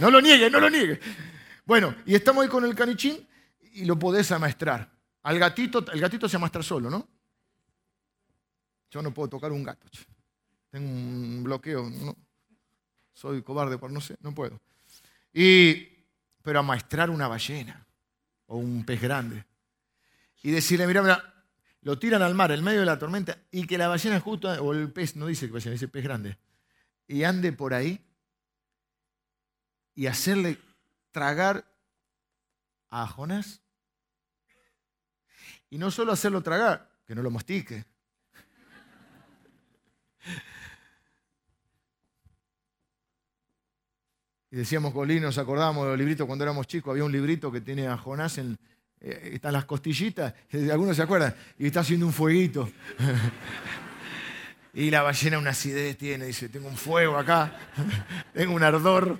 no lo niegue, no lo niegue. Bueno, y estamos ahí con el canichín y lo podés amaestrar. Al gatito, el gatito se amaestra solo, ¿no? Yo no puedo tocar un gato. Tengo un bloqueo. No. Soy cobarde por no sé, no puedo. Y, pero amaestrar una ballena o un pez grande. Y decirle, mira, mira, lo tiran al mar en medio de la tormenta y que la ballena justo, o el pez, no dice que ballena, dice pez grande, y ande por ahí y hacerle tragar a Jonás. Y no solo hacerlo tragar, que no lo mastique. Y decíamos, Colín, nos acordamos de los libritos cuando éramos chicos, había un librito que tiene a Jonás en, eh, están las costillitas, algunos se acuerdan, y está haciendo un fueguito. y la ballena una acidez tiene, dice, tengo un fuego acá, tengo un ardor.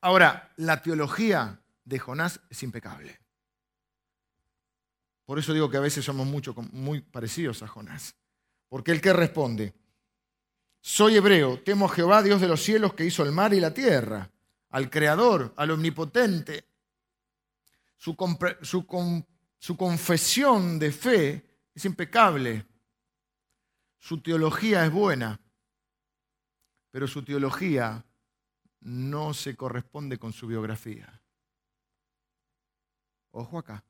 Ahora, la teología de Jonás es impecable. Por eso digo que a veces somos mucho, muy parecidos a Jonás. Porque el que responde, soy hebreo, temo a Jehová, Dios de los cielos, que hizo el mar y la tierra, al Creador, al Omnipotente. Su, su confesión de fe es impecable. Su teología es buena, pero su teología no se corresponde con su biografía. Ojo acá.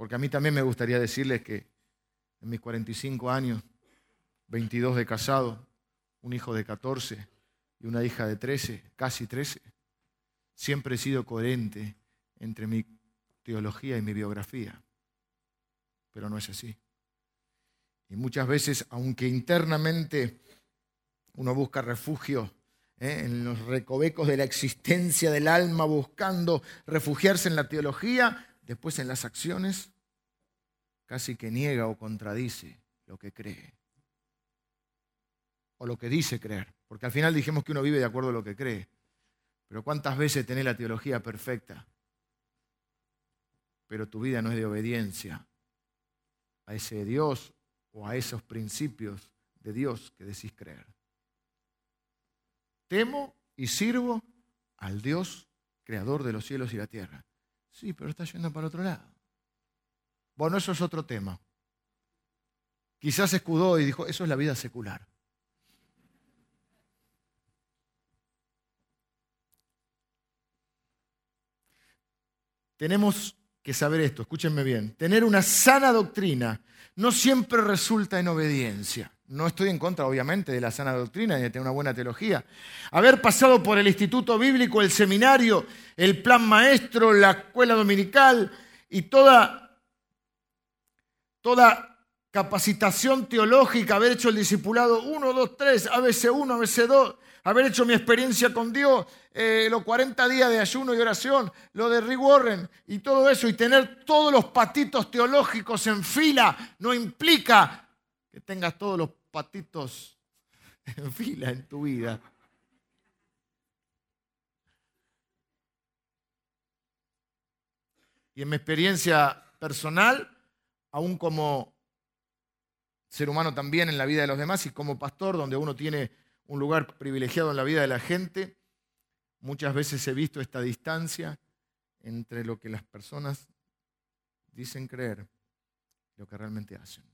Porque a mí también me gustaría decirles que en mis 45 años, 22 de casado, un hijo de 14 y una hija de 13, casi 13, siempre he sido coherente entre mi teología y mi biografía. pero no es así. Y muchas veces, aunque internamente uno busca refugio ¿eh? en los recovecos de la existencia del alma, buscando refugiarse en la teología, después en las acciones casi que niega o contradice lo que cree. O lo que dice creer. Porque al final dijimos que uno vive de acuerdo a lo que cree. Pero ¿cuántas veces tenés la teología perfecta? Pero tu vida no es de obediencia a ese Dios o a esos principios de Dios que decís creer. Temo y sirvo al Dios creador de los cielos y la tierra. Sí, pero está yendo para otro lado. Bueno, eso es otro tema. Quizás escudó y dijo, eso es la vida secular. Tenemos que saber esto, escúchenme bien. Tener una sana doctrina no siempre resulta en obediencia. No estoy en contra, obviamente, de la sana doctrina y de tener una buena teología. Haber pasado por el instituto bíblico, el seminario, el plan maestro, la escuela dominical y toda, toda capacitación teológica, haber hecho el discipulado 1, 2, 3, ABC 1, ABC 2, haber hecho mi experiencia con Dios, eh, los 40 días de ayuno y oración, lo de Rick Warren y todo eso, y tener todos los patitos teológicos en fila, no implica que tengas todos los patitos en fila en tu vida. Y en mi experiencia personal, aún como ser humano también en la vida de los demás y como pastor, donde uno tiene un lugar privilegiado en la vida de la gente, muchas veces he visto esta distancia entre lo que las personas dicen creer y lo que realmente hacen.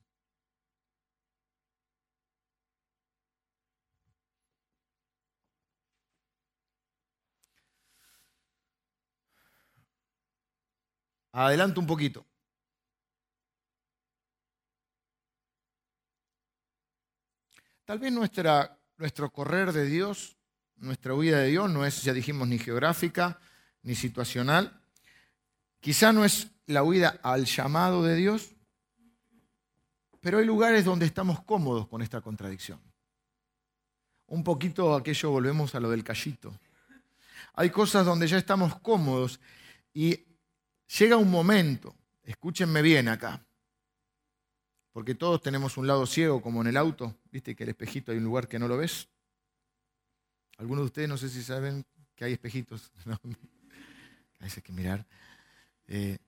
Adelanto un poquito. Tal vez nuestra, nuestro correr de Dios, nuestra huida de Dios no es, ya dijimos, ni geográfica ni situacional. Quizá no es la huida al llamado de Dios, pero hay lugares donde estamos cómodos con esta contradicción. Un poquito aquello volvemos a lo del callito. Hay cosas donde ya estamos cómodos y Llega un momento, escúchenme bien acá, porque todos tenemos un lado ciego como en el auto, viste que el espejito hay un lugar que no lo ves. Algunos de ustedes no sé si saben que hay espejitos, ¿no? hay que mirar. Eh,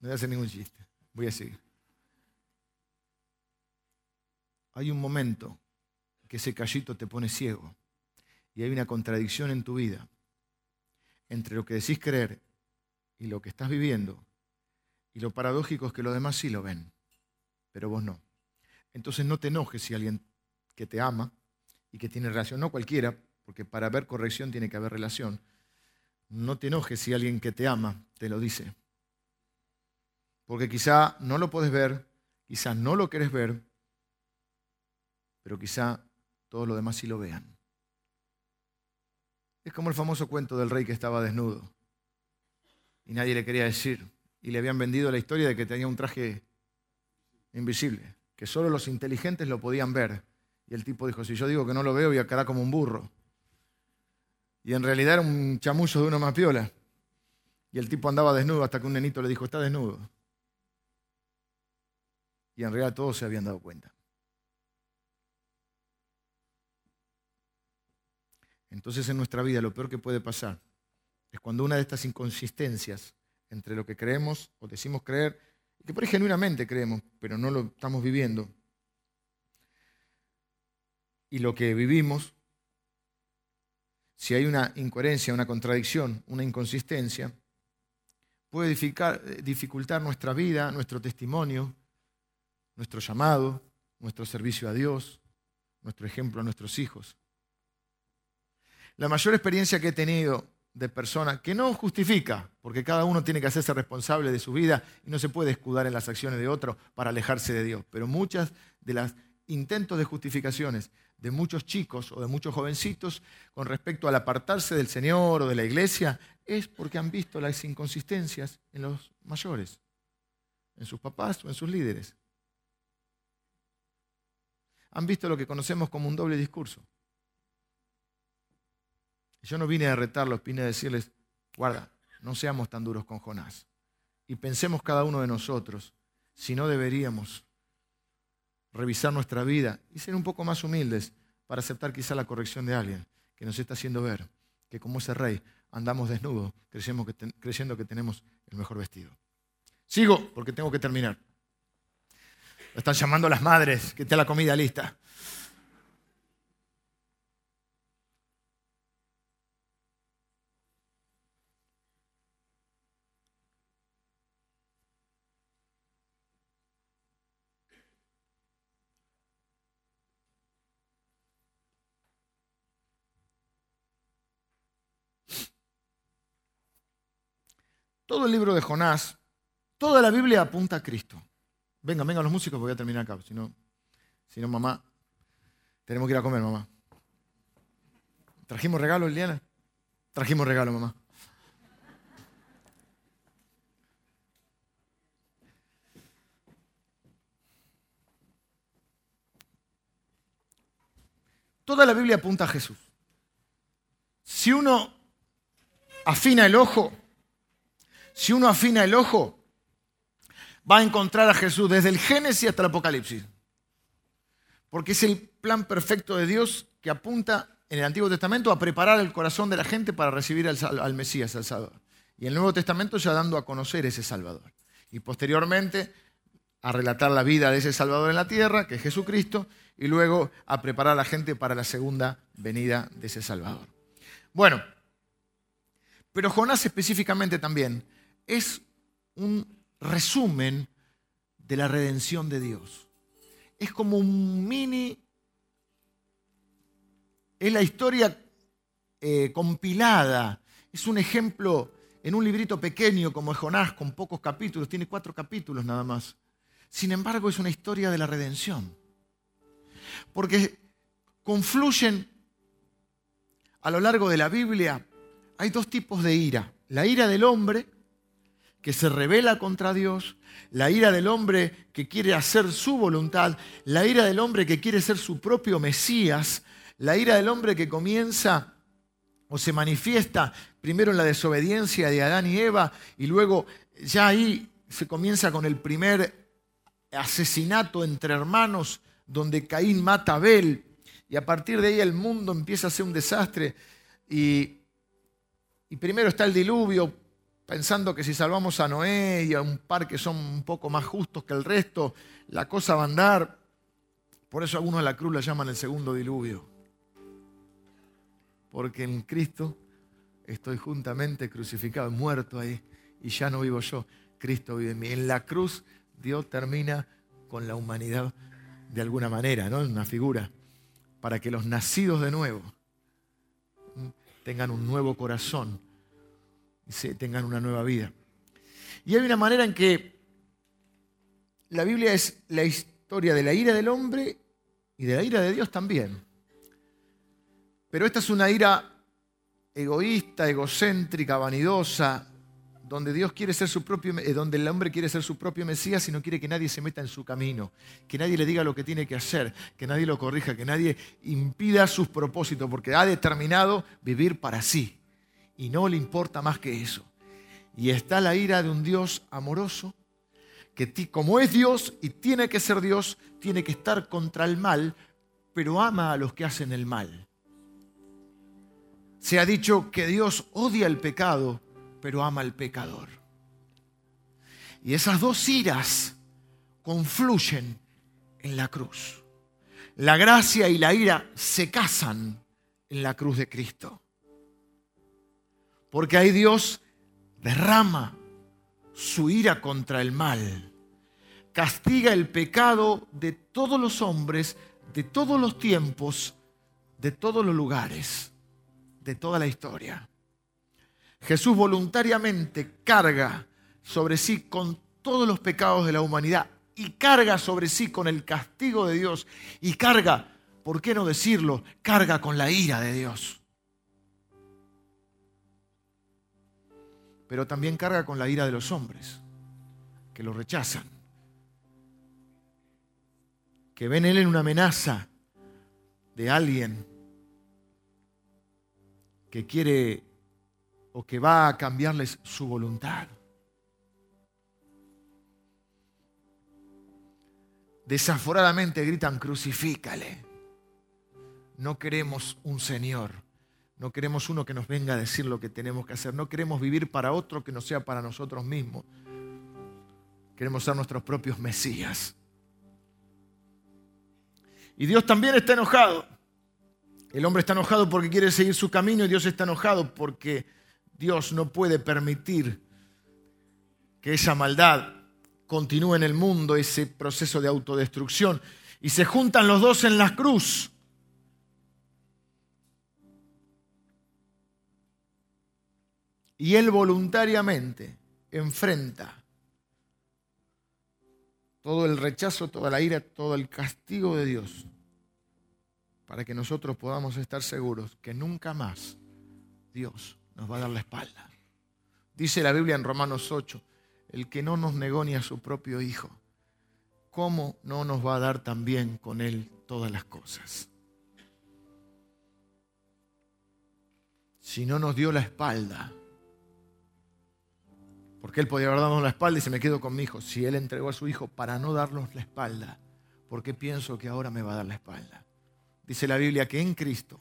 no voy a hacer ningún chiste, voy a seguir. Hay un momento que ese callito te pone ciego y hay una contradicción en tu vida entre lo que decís creer y lo que estás viviendo, y lo paradójico es que los demás sí lo ven, pero vos no. Entonces no te enojes si alguien que te ama y que tiene relación, no cualquiera, porque para haber corrección tiene que haber relación, no te enojes si alguien que te ama te lo dice. Porque quizá no lo puedes ver, quizá no lo querés ver, pero quizá todos los demás sí lo vean. Es como el famoso cuento del rey que estaba desnudo y nadie le quería decir. Y le habían vendido la historia de que tenía un traje invisible, que solo los inteligentes lo podían ver. Y el tipo dijo, si yo digo que no lo veo, voy a quedar como un burro. Y en realidad era un chamullo de una más piola. Y el tipo andaba desnudo hasta que un nenito le dijo, está desnudo. Y en realidad todos se habían dado cuenta. Entonces en nuestra vida lo peor que puede pasar es cuando una de estas inconsistencias entre lo que creemos o decimos creer, que por ahí genuinamente creemos, pero no lo estamos viviendo, y lo que vivimos, si hay una incoherencia, una contradicción, una inconsistencia, puede dificultar nuestra vida, nuestro testimonio, nuestro llamado, nuestro servicio a Dios, nuestro ejemplo a nuestros hijos. La mayor experiencia que he tenido de personas que no justifica, porque cada uno tiene que hacerse responsable de su vida y no se puede escudar en las acciones de otro para alejarse de Dios. Pero muchas de las intentos de justificaciones de muchos chicos o de muchos jovencitos con respecto al apartarse del Señor o de la iglesia es porque han visto las inconsistencias en los mayores, en sus papás o en sus líderes. Han visto lo que conocemos como un doble discurso. Yo no vine a retarlos, vine a decirles, guarda, no seamos tan duros con Jonás. Y pensemos cada uno de nosotros si no deberíamos revisar nuestra vida y ser un poco más humildes para aceptar quizá la corrección de alguien que nos está haciendo ver que como ese rey andamos desnudos creyendo que, tenemos el mejor vestido. Sigo porque tengo que terminar. están llamando las madres, que esté la comida lista. Todo el libro de Jonás, toda la Biblia apunta a Cristo. Venga, vengan los músicos, voy a terminar acá. Si no, si no, mamá, tenemos que ir a comer, mamá. ¿Trajimos regalo, Liliana? Trajimos regalo, mamá. Toda la Biblia apunta a Jesús. Si uno afina el ojo, si uno afina el ojo, va a encontrar a Jesús desde el Génesis hasta el Apocalipsis. Porque es el plan perfecto de Dios que apunta en el Antiguo Testamento a preparar el corazón de la gente para recibir al, Mesías, al Salvador. Y en el Nuevo Testamento ya dando a conocer ese Salvador. Y posteriormente a relatar la vida de ese Salvador en la tierra, que es Jesucristo, y luego a preparar a la gente para la segunda venida de ese Salvador. Bueno, pero Jonás específicamente también es un resumen de la redención de Dios. Es como un mini, es la historia eh, compilada, es un ejemplo en un librito pequeño como Jonás, con pocos capítulos, tiene cuatro capítulos nada más. Sin embargo, es una historia de la redención. Porque confluyen a lo largo de la Biblia, hay dos tipos de ira. La ira del hombre, que se revela contra Dios, la ira del hombre que quiere hacer su voluntad, la ira del hombre que quiere ser su propio Mesías, la ira del hombre que comienza o se manifiesta primero en la desobediencia de Adán y Eva y luego ya ahí se comienza con el primer asesinato entre hermanos donde Caín mata a Abel y a partir de ahí el mundo empieza a ser un desastre y, y primero está el diluvio, pensando que si salvamos a Noé y a un par que son un poco más justos que el resto, la cosa va a andar. Por eso algunos de la cruz la llaman el segundo diluvio. Porque en Cristo estoy juntamente crucificado, muerto ahí, y ya no vivo yo, Cristo vive en mí. En la cruz Dios termina con la humanidad de alguna manera, ¿no? Una figura, para que los nacidos de nuevo tengan un nuevo corazón y tengan una nueva vida. Y hay una manera en que la Biblia es la historia de la ira del hombre y de la ira de Dios también. Pero esta es una ira egoísta, egocéntrica, vanidosa, donde Dios quiere ser su propio, eh, donde el hombre quiere ser su propio Mesías y no quiere que nadie se meta en su camino, que nadie le diga lo que tiene que hacer, que nadie lo corrija, que nadie impida sus propósitos, porque ha determinado vivir para sí y no le importa más que eso. Y está la ira de un Dios amoroso que como es Dios y tiene que ser Dios, tiene que estar contra el mal, pero ama a los que hacen el mal. Se ha dicho que Dios odia el pecado, pero ama al pecador. Y esas dos iras confluyen en la cruz. La gracia y la ira se casan en la cruz de Cristo. Porque ahí Dios derrama su ira contra el mal, castiga el pecado de todos los hombres, de todos los tiempos, de todos los lugares, de toda la historia. Jesús voluntariamente carga sobre sí con todos los pecados de la humanidad y carga sobre sí con el castigo de Dios y carga, ¿por qué no decirlo? Carga con la ira de Dios. Pero también carga con la ira de los hombres, que lo rechazan, que ven él en una amenaza de alguien que quiere o que va a cambiarles su voluntad. desaforadamente gritan, crucifícale. No queremos un Señor, no queremos uno que nos venga a decir lo que tenemos que hacer, no queremos vivir para otro que no sea para nosotros mismos. Queremos ser nuestros propios Mesías. Y Dios también está enojado. El hombre está enojado porque quiere seguir su camino y Dios está enojado porque Dios no puede permitir que esa maldad continúa en el mundo ese proceso de autodestrucción. Y se juntan los dos en la cruz. Y él voluntariamente enfrenta todo el rechazo, toda la ira, todo el castigo de Dios, para que nosotros podamos estar seguros que nunca más Dios nos va a dar la espalda. Dice la Biblia en Romanos 8, el que no nos negó ni a su propio Hijo, ¿cómo no nos va a dar también con Él todas las cosas? Si no nos dio la espalda, porque Él podía haber dado la espalda y se me quedó con mi hijo. Si Él entregó a su hijo para no darnos la espalda, ¿por qué pienso que ahora me va a dar la espalda? Dice la Biblia que en Cristo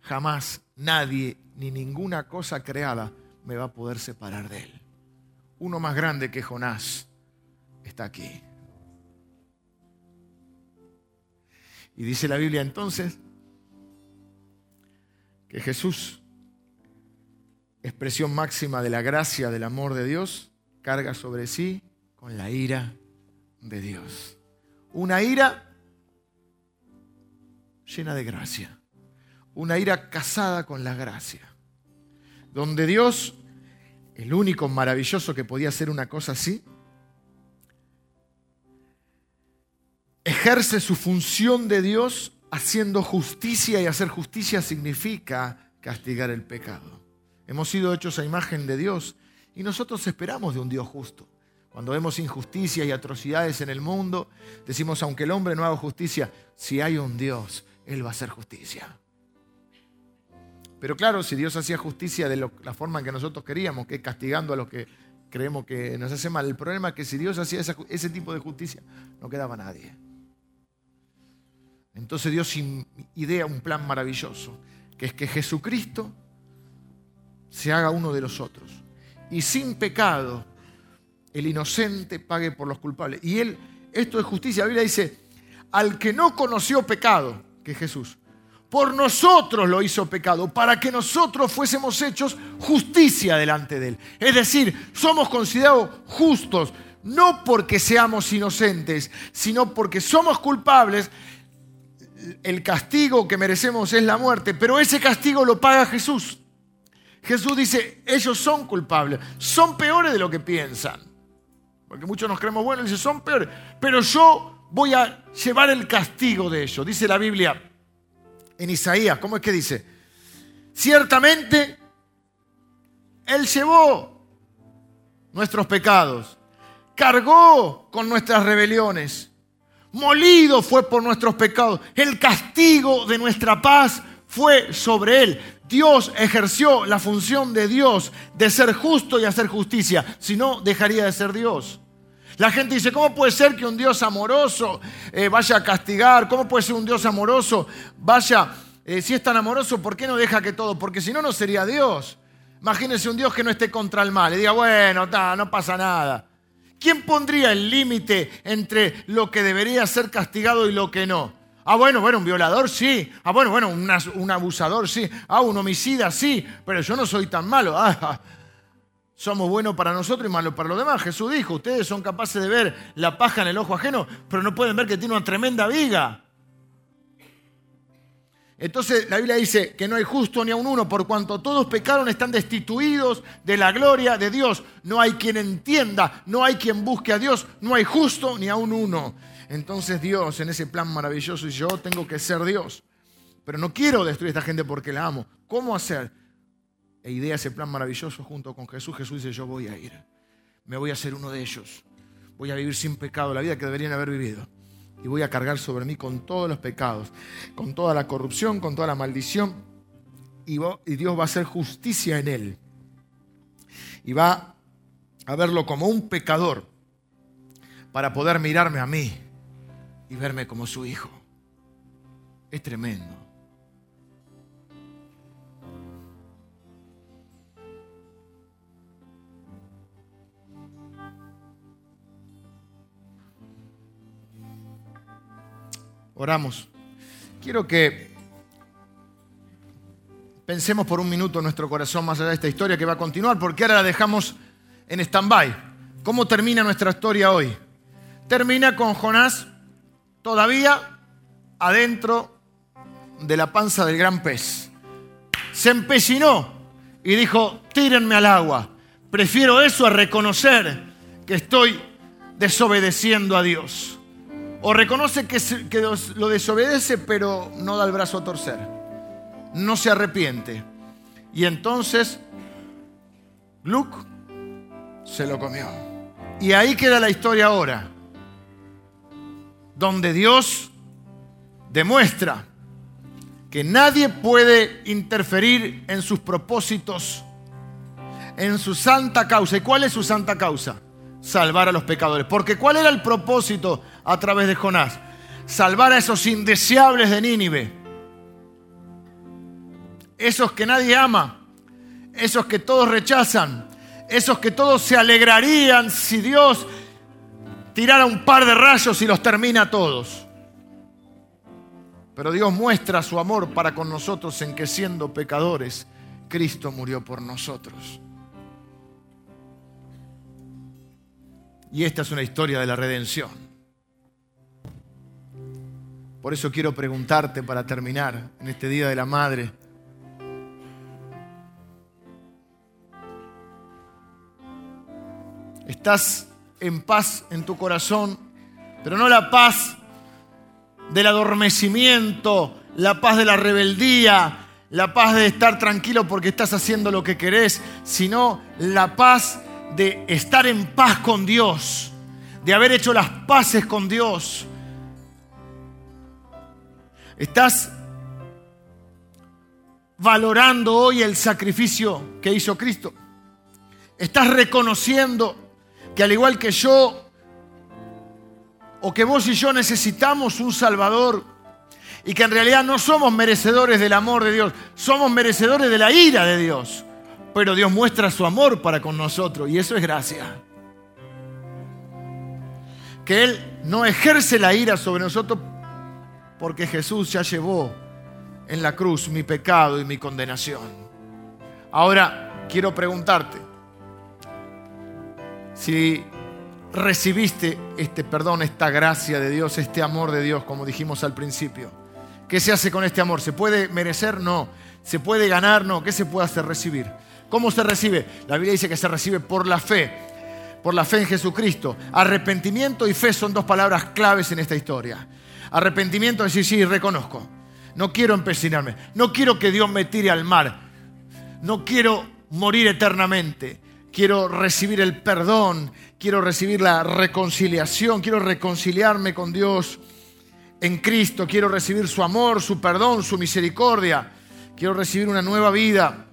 jamás nadie ni ninguna cosa creada me va a poder separar de Él uno más grande que Jonás está aquí. Y dice la Biblia entonces que Jesús, expresión máxima de la gracia, del amor de Dios, carga sobre sí con la ira de Dios. Una ira llena de gracia. Una ira casada con la gracia. Donde Dios el único maravilloso que podía hacer una cosa así, ejerce su función de Dios haciendo justicia y hacer justicia significa castigar el pecado. Hemos sido hechos a imagen de Dios y nosotros esperamos de un Dios justo. Cuando vemos injusticias y atrocidades en el mundo, decimos, aunque el hombre no haga justicia, si hay un Dios, Él va a hacer justicia. Pero claro, si Dios hacía justicia de la forma en que nosotros queríamos, que castigando a los que creemos que nos hace mal, el problema es que si Dios hacía ese tipo de justicia, no quedaba nadie. Entonces Dios idea un plan maravilloso, que es que Jesucristo se haga uno de los otros. Y sin pecado, el inocente pague por los culpables. Y él, esto es justicia. La Biblia dice, al que no conoció pecado, que es Jesús, por nosotros lo hizo pecado, para que nosotros fuésemos hechos justicia delante de Él. Es decir, somos considerados justos, no porque seamos inocentes, sino porque somos culpables. El castigo que merecemos es la muerte, pero ese castigo lo paga Jesús. Jesús dice, ellos son culpables, son peores de lo que piensan. Porque muchos nos creemos buenos y son peores, pero yo voy a llevar el castigo de ellos. Dice la Biblia, en Isaías, ¿cómo es que dice? Ciertamente, Él llevó nuestros pecados, cargó con nuestras rebeliones, molido fue por nuestros pecados, el castigo de nuestra paz fue sobre Él. Dios ejerció la función de Dios de ser justo y hacer justicia, si no dejaría de ser Dios. La gente dice, ¿cómo puede ser que un Dios amoroso eh, vaya a castigar? ¿Cómo puede ser un Dios amoroso vaya, eh, si es tan amoroso, ¿por qué no deja que todo? Porque si no, no sería Dios. Imagínense un Dios que no esté contra el mal y diga, bueno, no pasa nada. ¿Quién pondría el límite entre lo que debería ser castigado y lo que no? Ah, bueno, bueno, un violador sí. Ah, bueno, bueno, un, abusador sí. Ah, un homicida sí. Pero yo no soy tan malo. Ah, somos buenos para nosotros y malos para los demás. Jesús dijo, ustedes son capaces de ver la paja en el ojo ajeno, pero no pueden ver que tiene una tremenda viga. Entonces la Biblia dice que no hay justo ni a un uno, por cuanto todos pecaron están destituidos de la gloria de Dios. No hay quien entienda, no hay quien busque a Dios, no hay justo ni a un uno. Entonces Dios en ese plan maravilloso y yo tengo que ser Dios. Pero no quiero destruir a esta gente porque la amo. ¿Cómo hacer? E idea ese plan maravilloso junto con Jesús. Jesús dice, yo voy a ir. Me voy a ser uno de ellos. Voy a vivir sin pecado, la vida que deberían haber vivido y voy a cargar sobre mí con todos los pecados, con toda la corrupción, con toda la maldición, y, Dios va a hacer justicia en él. Y va a verlo como un pecador para poder mirarme a mí y verme como su hijo. Es tremendo. Oramos. Quiero que pensemos por un minuto nuestro corazón más allá de esta historia que va a continuar, porque ahora la dejamos en stand-by. ¿Cómo termina nuestra historia hoy? Termina con Jonás todavía adentro de la panza del gran pez. Se empecinó y dijo, tírenme al agua. Prefiero eso a reconocer que estoy desobedeciendo a Dios. O reconoce que, lo desobedece, pero no da el brazo a torcer. No se arrepiente. Y entonces, Luke se lo comió. Y ahí queda la historia ahora. Donde Dios demuestra que nadie puede interferir en sus propósitos, en su santa causa. ¿Y cuál es su santa causa? salvar a los pecadores. Porque ¿cuál era el propósito a través de Jonás? Salvar a esos indeseables de Nínive. Esos que nadie ama. Esos que todos rechazan. Esos que todos se alegrarían si Dios tirara un par de rayos y los termina a todos. Pero Dios muestra su amor para con nosotros en que siendo pecadores, Cristo murió por nosotros. Y esta es una historia de la redención. Por eso quiero preguntarte para terminar en este Día de la Madre. Estás en paz en tu corazón, pero no la paz del adormecimiento, la paz de la rebeldía, la paz de estar tranquilo porque estás haciendo lo que querés, sino la paz de estar en paz con Dios, de haber hecho las paces con Dios. Estás valorando hoy el sacrificio que hizo Cristo. Estás reconociendo que al igual que yo, o que vos y yo necesitamos un Salvador, y que en realidad no somos merecedores del amor de Dios, somos merecedores de la ira de Dios pero Dios muestra su amor para con nosotros y eso es gracia. Que Él no ejerce la ira sobre nosotros porque Jesús ya llevó en la cruz mi pecado y mi condenación. Ahora quiero preguntarte si recibiste este perdón, esta gracia de Dios, este amor de Dios, como dijimos al principio. ¿Qué se hace con este amor? ¿Se puede merecer? No. ¿Se puede ganar? No. ¿Qué se puede hacer recibir? ¿Cómo se recibe? La Biblia dice que se recibe por la fe, por la fe en Jesucristo. Arrepentimiento y fe son dos palabras claves en esta historia. Arrepentimiento es decir, sí, reconozco. No quiero empecinarme. No quiero que Dios me tire al mar. No quiero morir eternamente. Quiero recibir el perdón. Quiero recibir la reconciliación. Quiero reconciliarme con Dios en Cristo. Quiero recibir su amor, su perdón, su misericordia. Quiero recibir una nueva vida.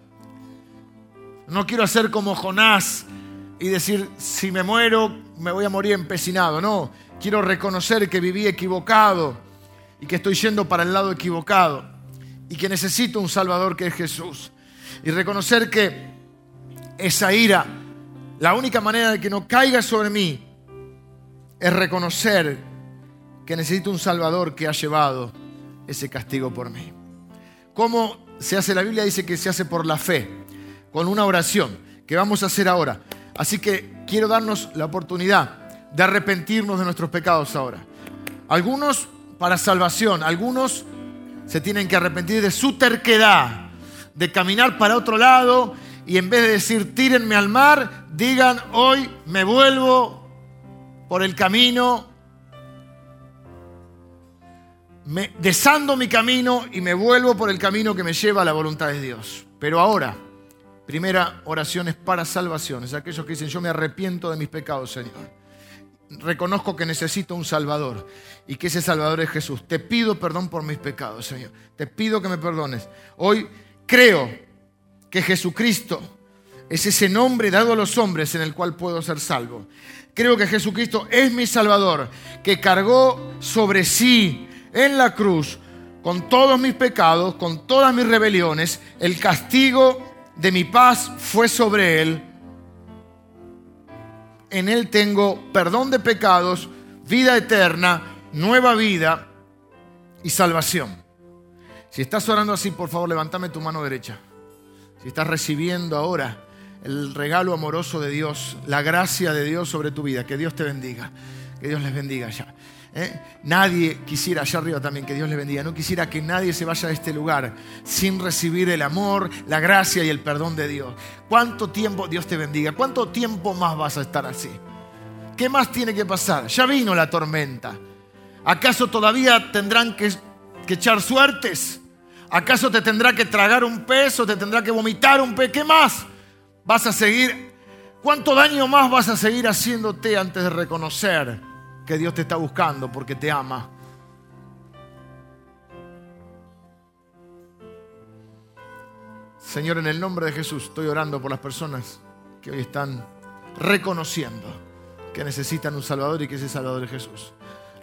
No quiero hacer como Jonás y decir, si me muero, me voy a morir empecinado. No, quiero reconocer que viví equivocado y que estoy yendo para el lado equivocado y que necesito un Salvador que es Jesús. Y reconocer que esa ira, la única manera de que no caiga sobre mí es reconocer que necesito un Salvador que ha llevado ese castigo por mí. ¿Cómo se hace? La Biblia dice que se hace por la fe con una oración que vamos a hacer ahora. Así que quiero darnos la oportunidad de arrepentirnos de nuestros pecados ahora. Algunos para salvación, algunos se tienen que arrepentir de su terquedad, de caminar para otro lado y en vez de decir tírenme al mar, digan hoy me vuelvo por el camino, desando mi camino y me vuelvo por el camino que me lleva a la voluntad de Dios. Pero ahora, primera oración es para salvación, es aquellos que dicen yo me arrepiento de mis pecados, Señor reconozco que necesito un Salvador y que ese Salvador es Jesús. Te pido perdón por mis pecados, Señor. Te pido que me perdones. Hoy creo que Jesucristo es ese nombre dado a los hombres en el cual puedo ser salvo. Creo que Jesucristo es mi Salvador, que cargó sobre sí en la cruz con todos mis pecados, con todas mis rebeliones. El castigo de mi paz fue sobre él en Él tengo perdón de pecados, vida eterna, nueva vida y salvación. Si estás orando así, por favor, levántame tu mano derecha. Si estás recibiendo ahora el regalo amoroso de Dios, la gracia de Dios sobre tu vida, que Dios te bendiga, que Dios les bendiga ya. ¿eh? Nadie quisiera, allá arriba también, que Dios le bendiga, no quisiera que nadie se vaya de este lugar sin recibir el amor, la gracia y el perdón de Dios. ¿Cuánto tiempo, Dios te bendiga, cuánto tiempo más vas a estar así? ¿Qué más tiene que pasar? Ya vino la tormenta. ¿Acaso todavía tendrán que, que echar suertes? ¿Acaso te tendrá que tragar un pez o te tendrá que vomitar un pez? ¿Qué más? ¿Vas a seguir? ¿Cuánto daño más vas a seguir haciéndote antes de reconocer que Dios te está buscando porque te ama. Señor, en el nombre de Jesús estoy orando por las personas que hoy están reconociendo que necesitan un Salvador y que ese Salvador es Jesús.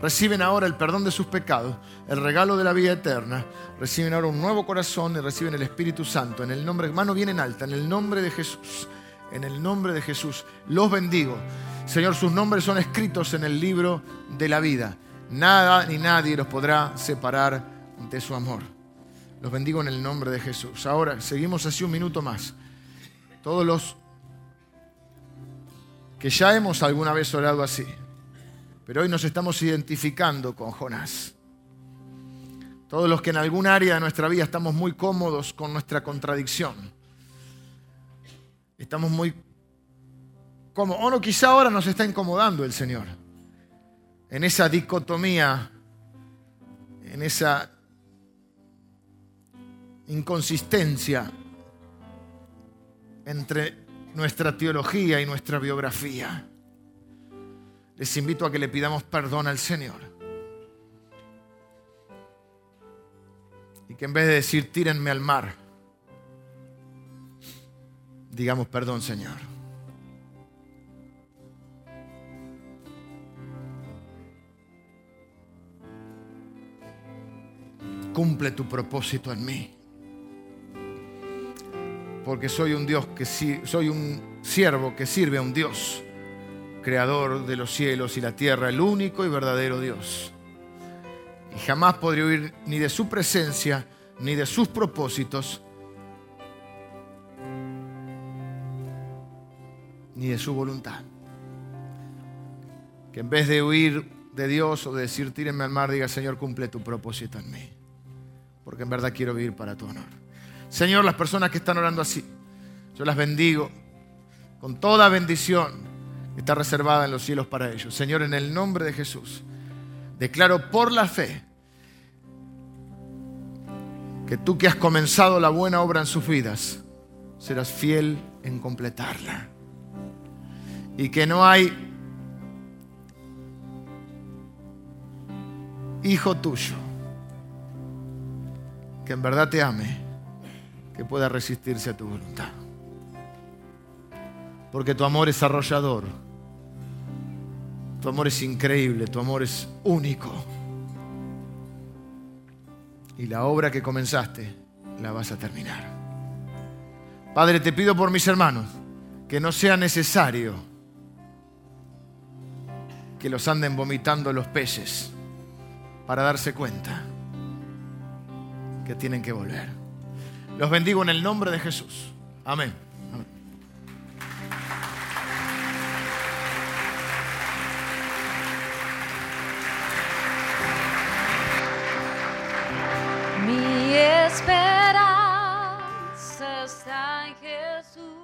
Reciben ahora el perdón de sus pecados, el regalo de la vida eterna, reciben ahora un nuevo corazón y reciben el Espíritu Santo. En el nombre, hermano, bien en alta, en el nombre de Jesús, en el nombre de Jesús, los bendigo. Señor, sus nombres son escritos en el libro de la vida. Nada ni nadie los podrá separar de su amor. Los bendigo en el nombre de Jesús. Ahora seguimos así un minuto más. Todos los que ya hemos alguna vez orado así, pero hoy nos estamos identificando con Jonás. Todos los que en algún área de nuestra vida estamos muy cómodos con nuestra contradicción. Estamos muy como, o no, quizá ahora nos está incomodando el Señor. En esa dicotomía, en esa inconsistencia entre nuestra teología y nuestra biografía. Les invito a que le pidamos perdón al Señor. Y que en vez de decir tírenme al mar, digamos perdón Señor. cumple tu propósito en mí. Porque soy un Dios que soy un siervo que sirve a un Dios, creador de los cielos y la tierra, el único y verdadero Dios. Y jamás podré huir ni de su presencia, ni de sus propósitos, ni de su voluntad. Que en vez de huir de Dios o de decir tírenme al mar, diga Señor, cumple tu propósito en mí porque en verdad quiero vivir para tu honor. Señor, las personas que están orando así, yo las bendigo con toda bendición está reservada en los cielos para ellos. Señor, en el nombre de Jesús, declaro por la fe que tú que has comenzado la buena obra en sus vidas, serás fiel en completarla. Y que no hay hijo tuyo que en verdad te ame, que pueda resistirse a tu voluntad. Porque tu amor es arrollador, tu amor es increíble, tu amor es único. Y la obra que comenzaste la vas a terminar. Padre, te pido por mis hermanos que no sea necesario que los anden vomitando los peces para darse cuenta que tienen que volver. Los bendigo en el nombre de Jesús. Amén. esperança está em Jesus.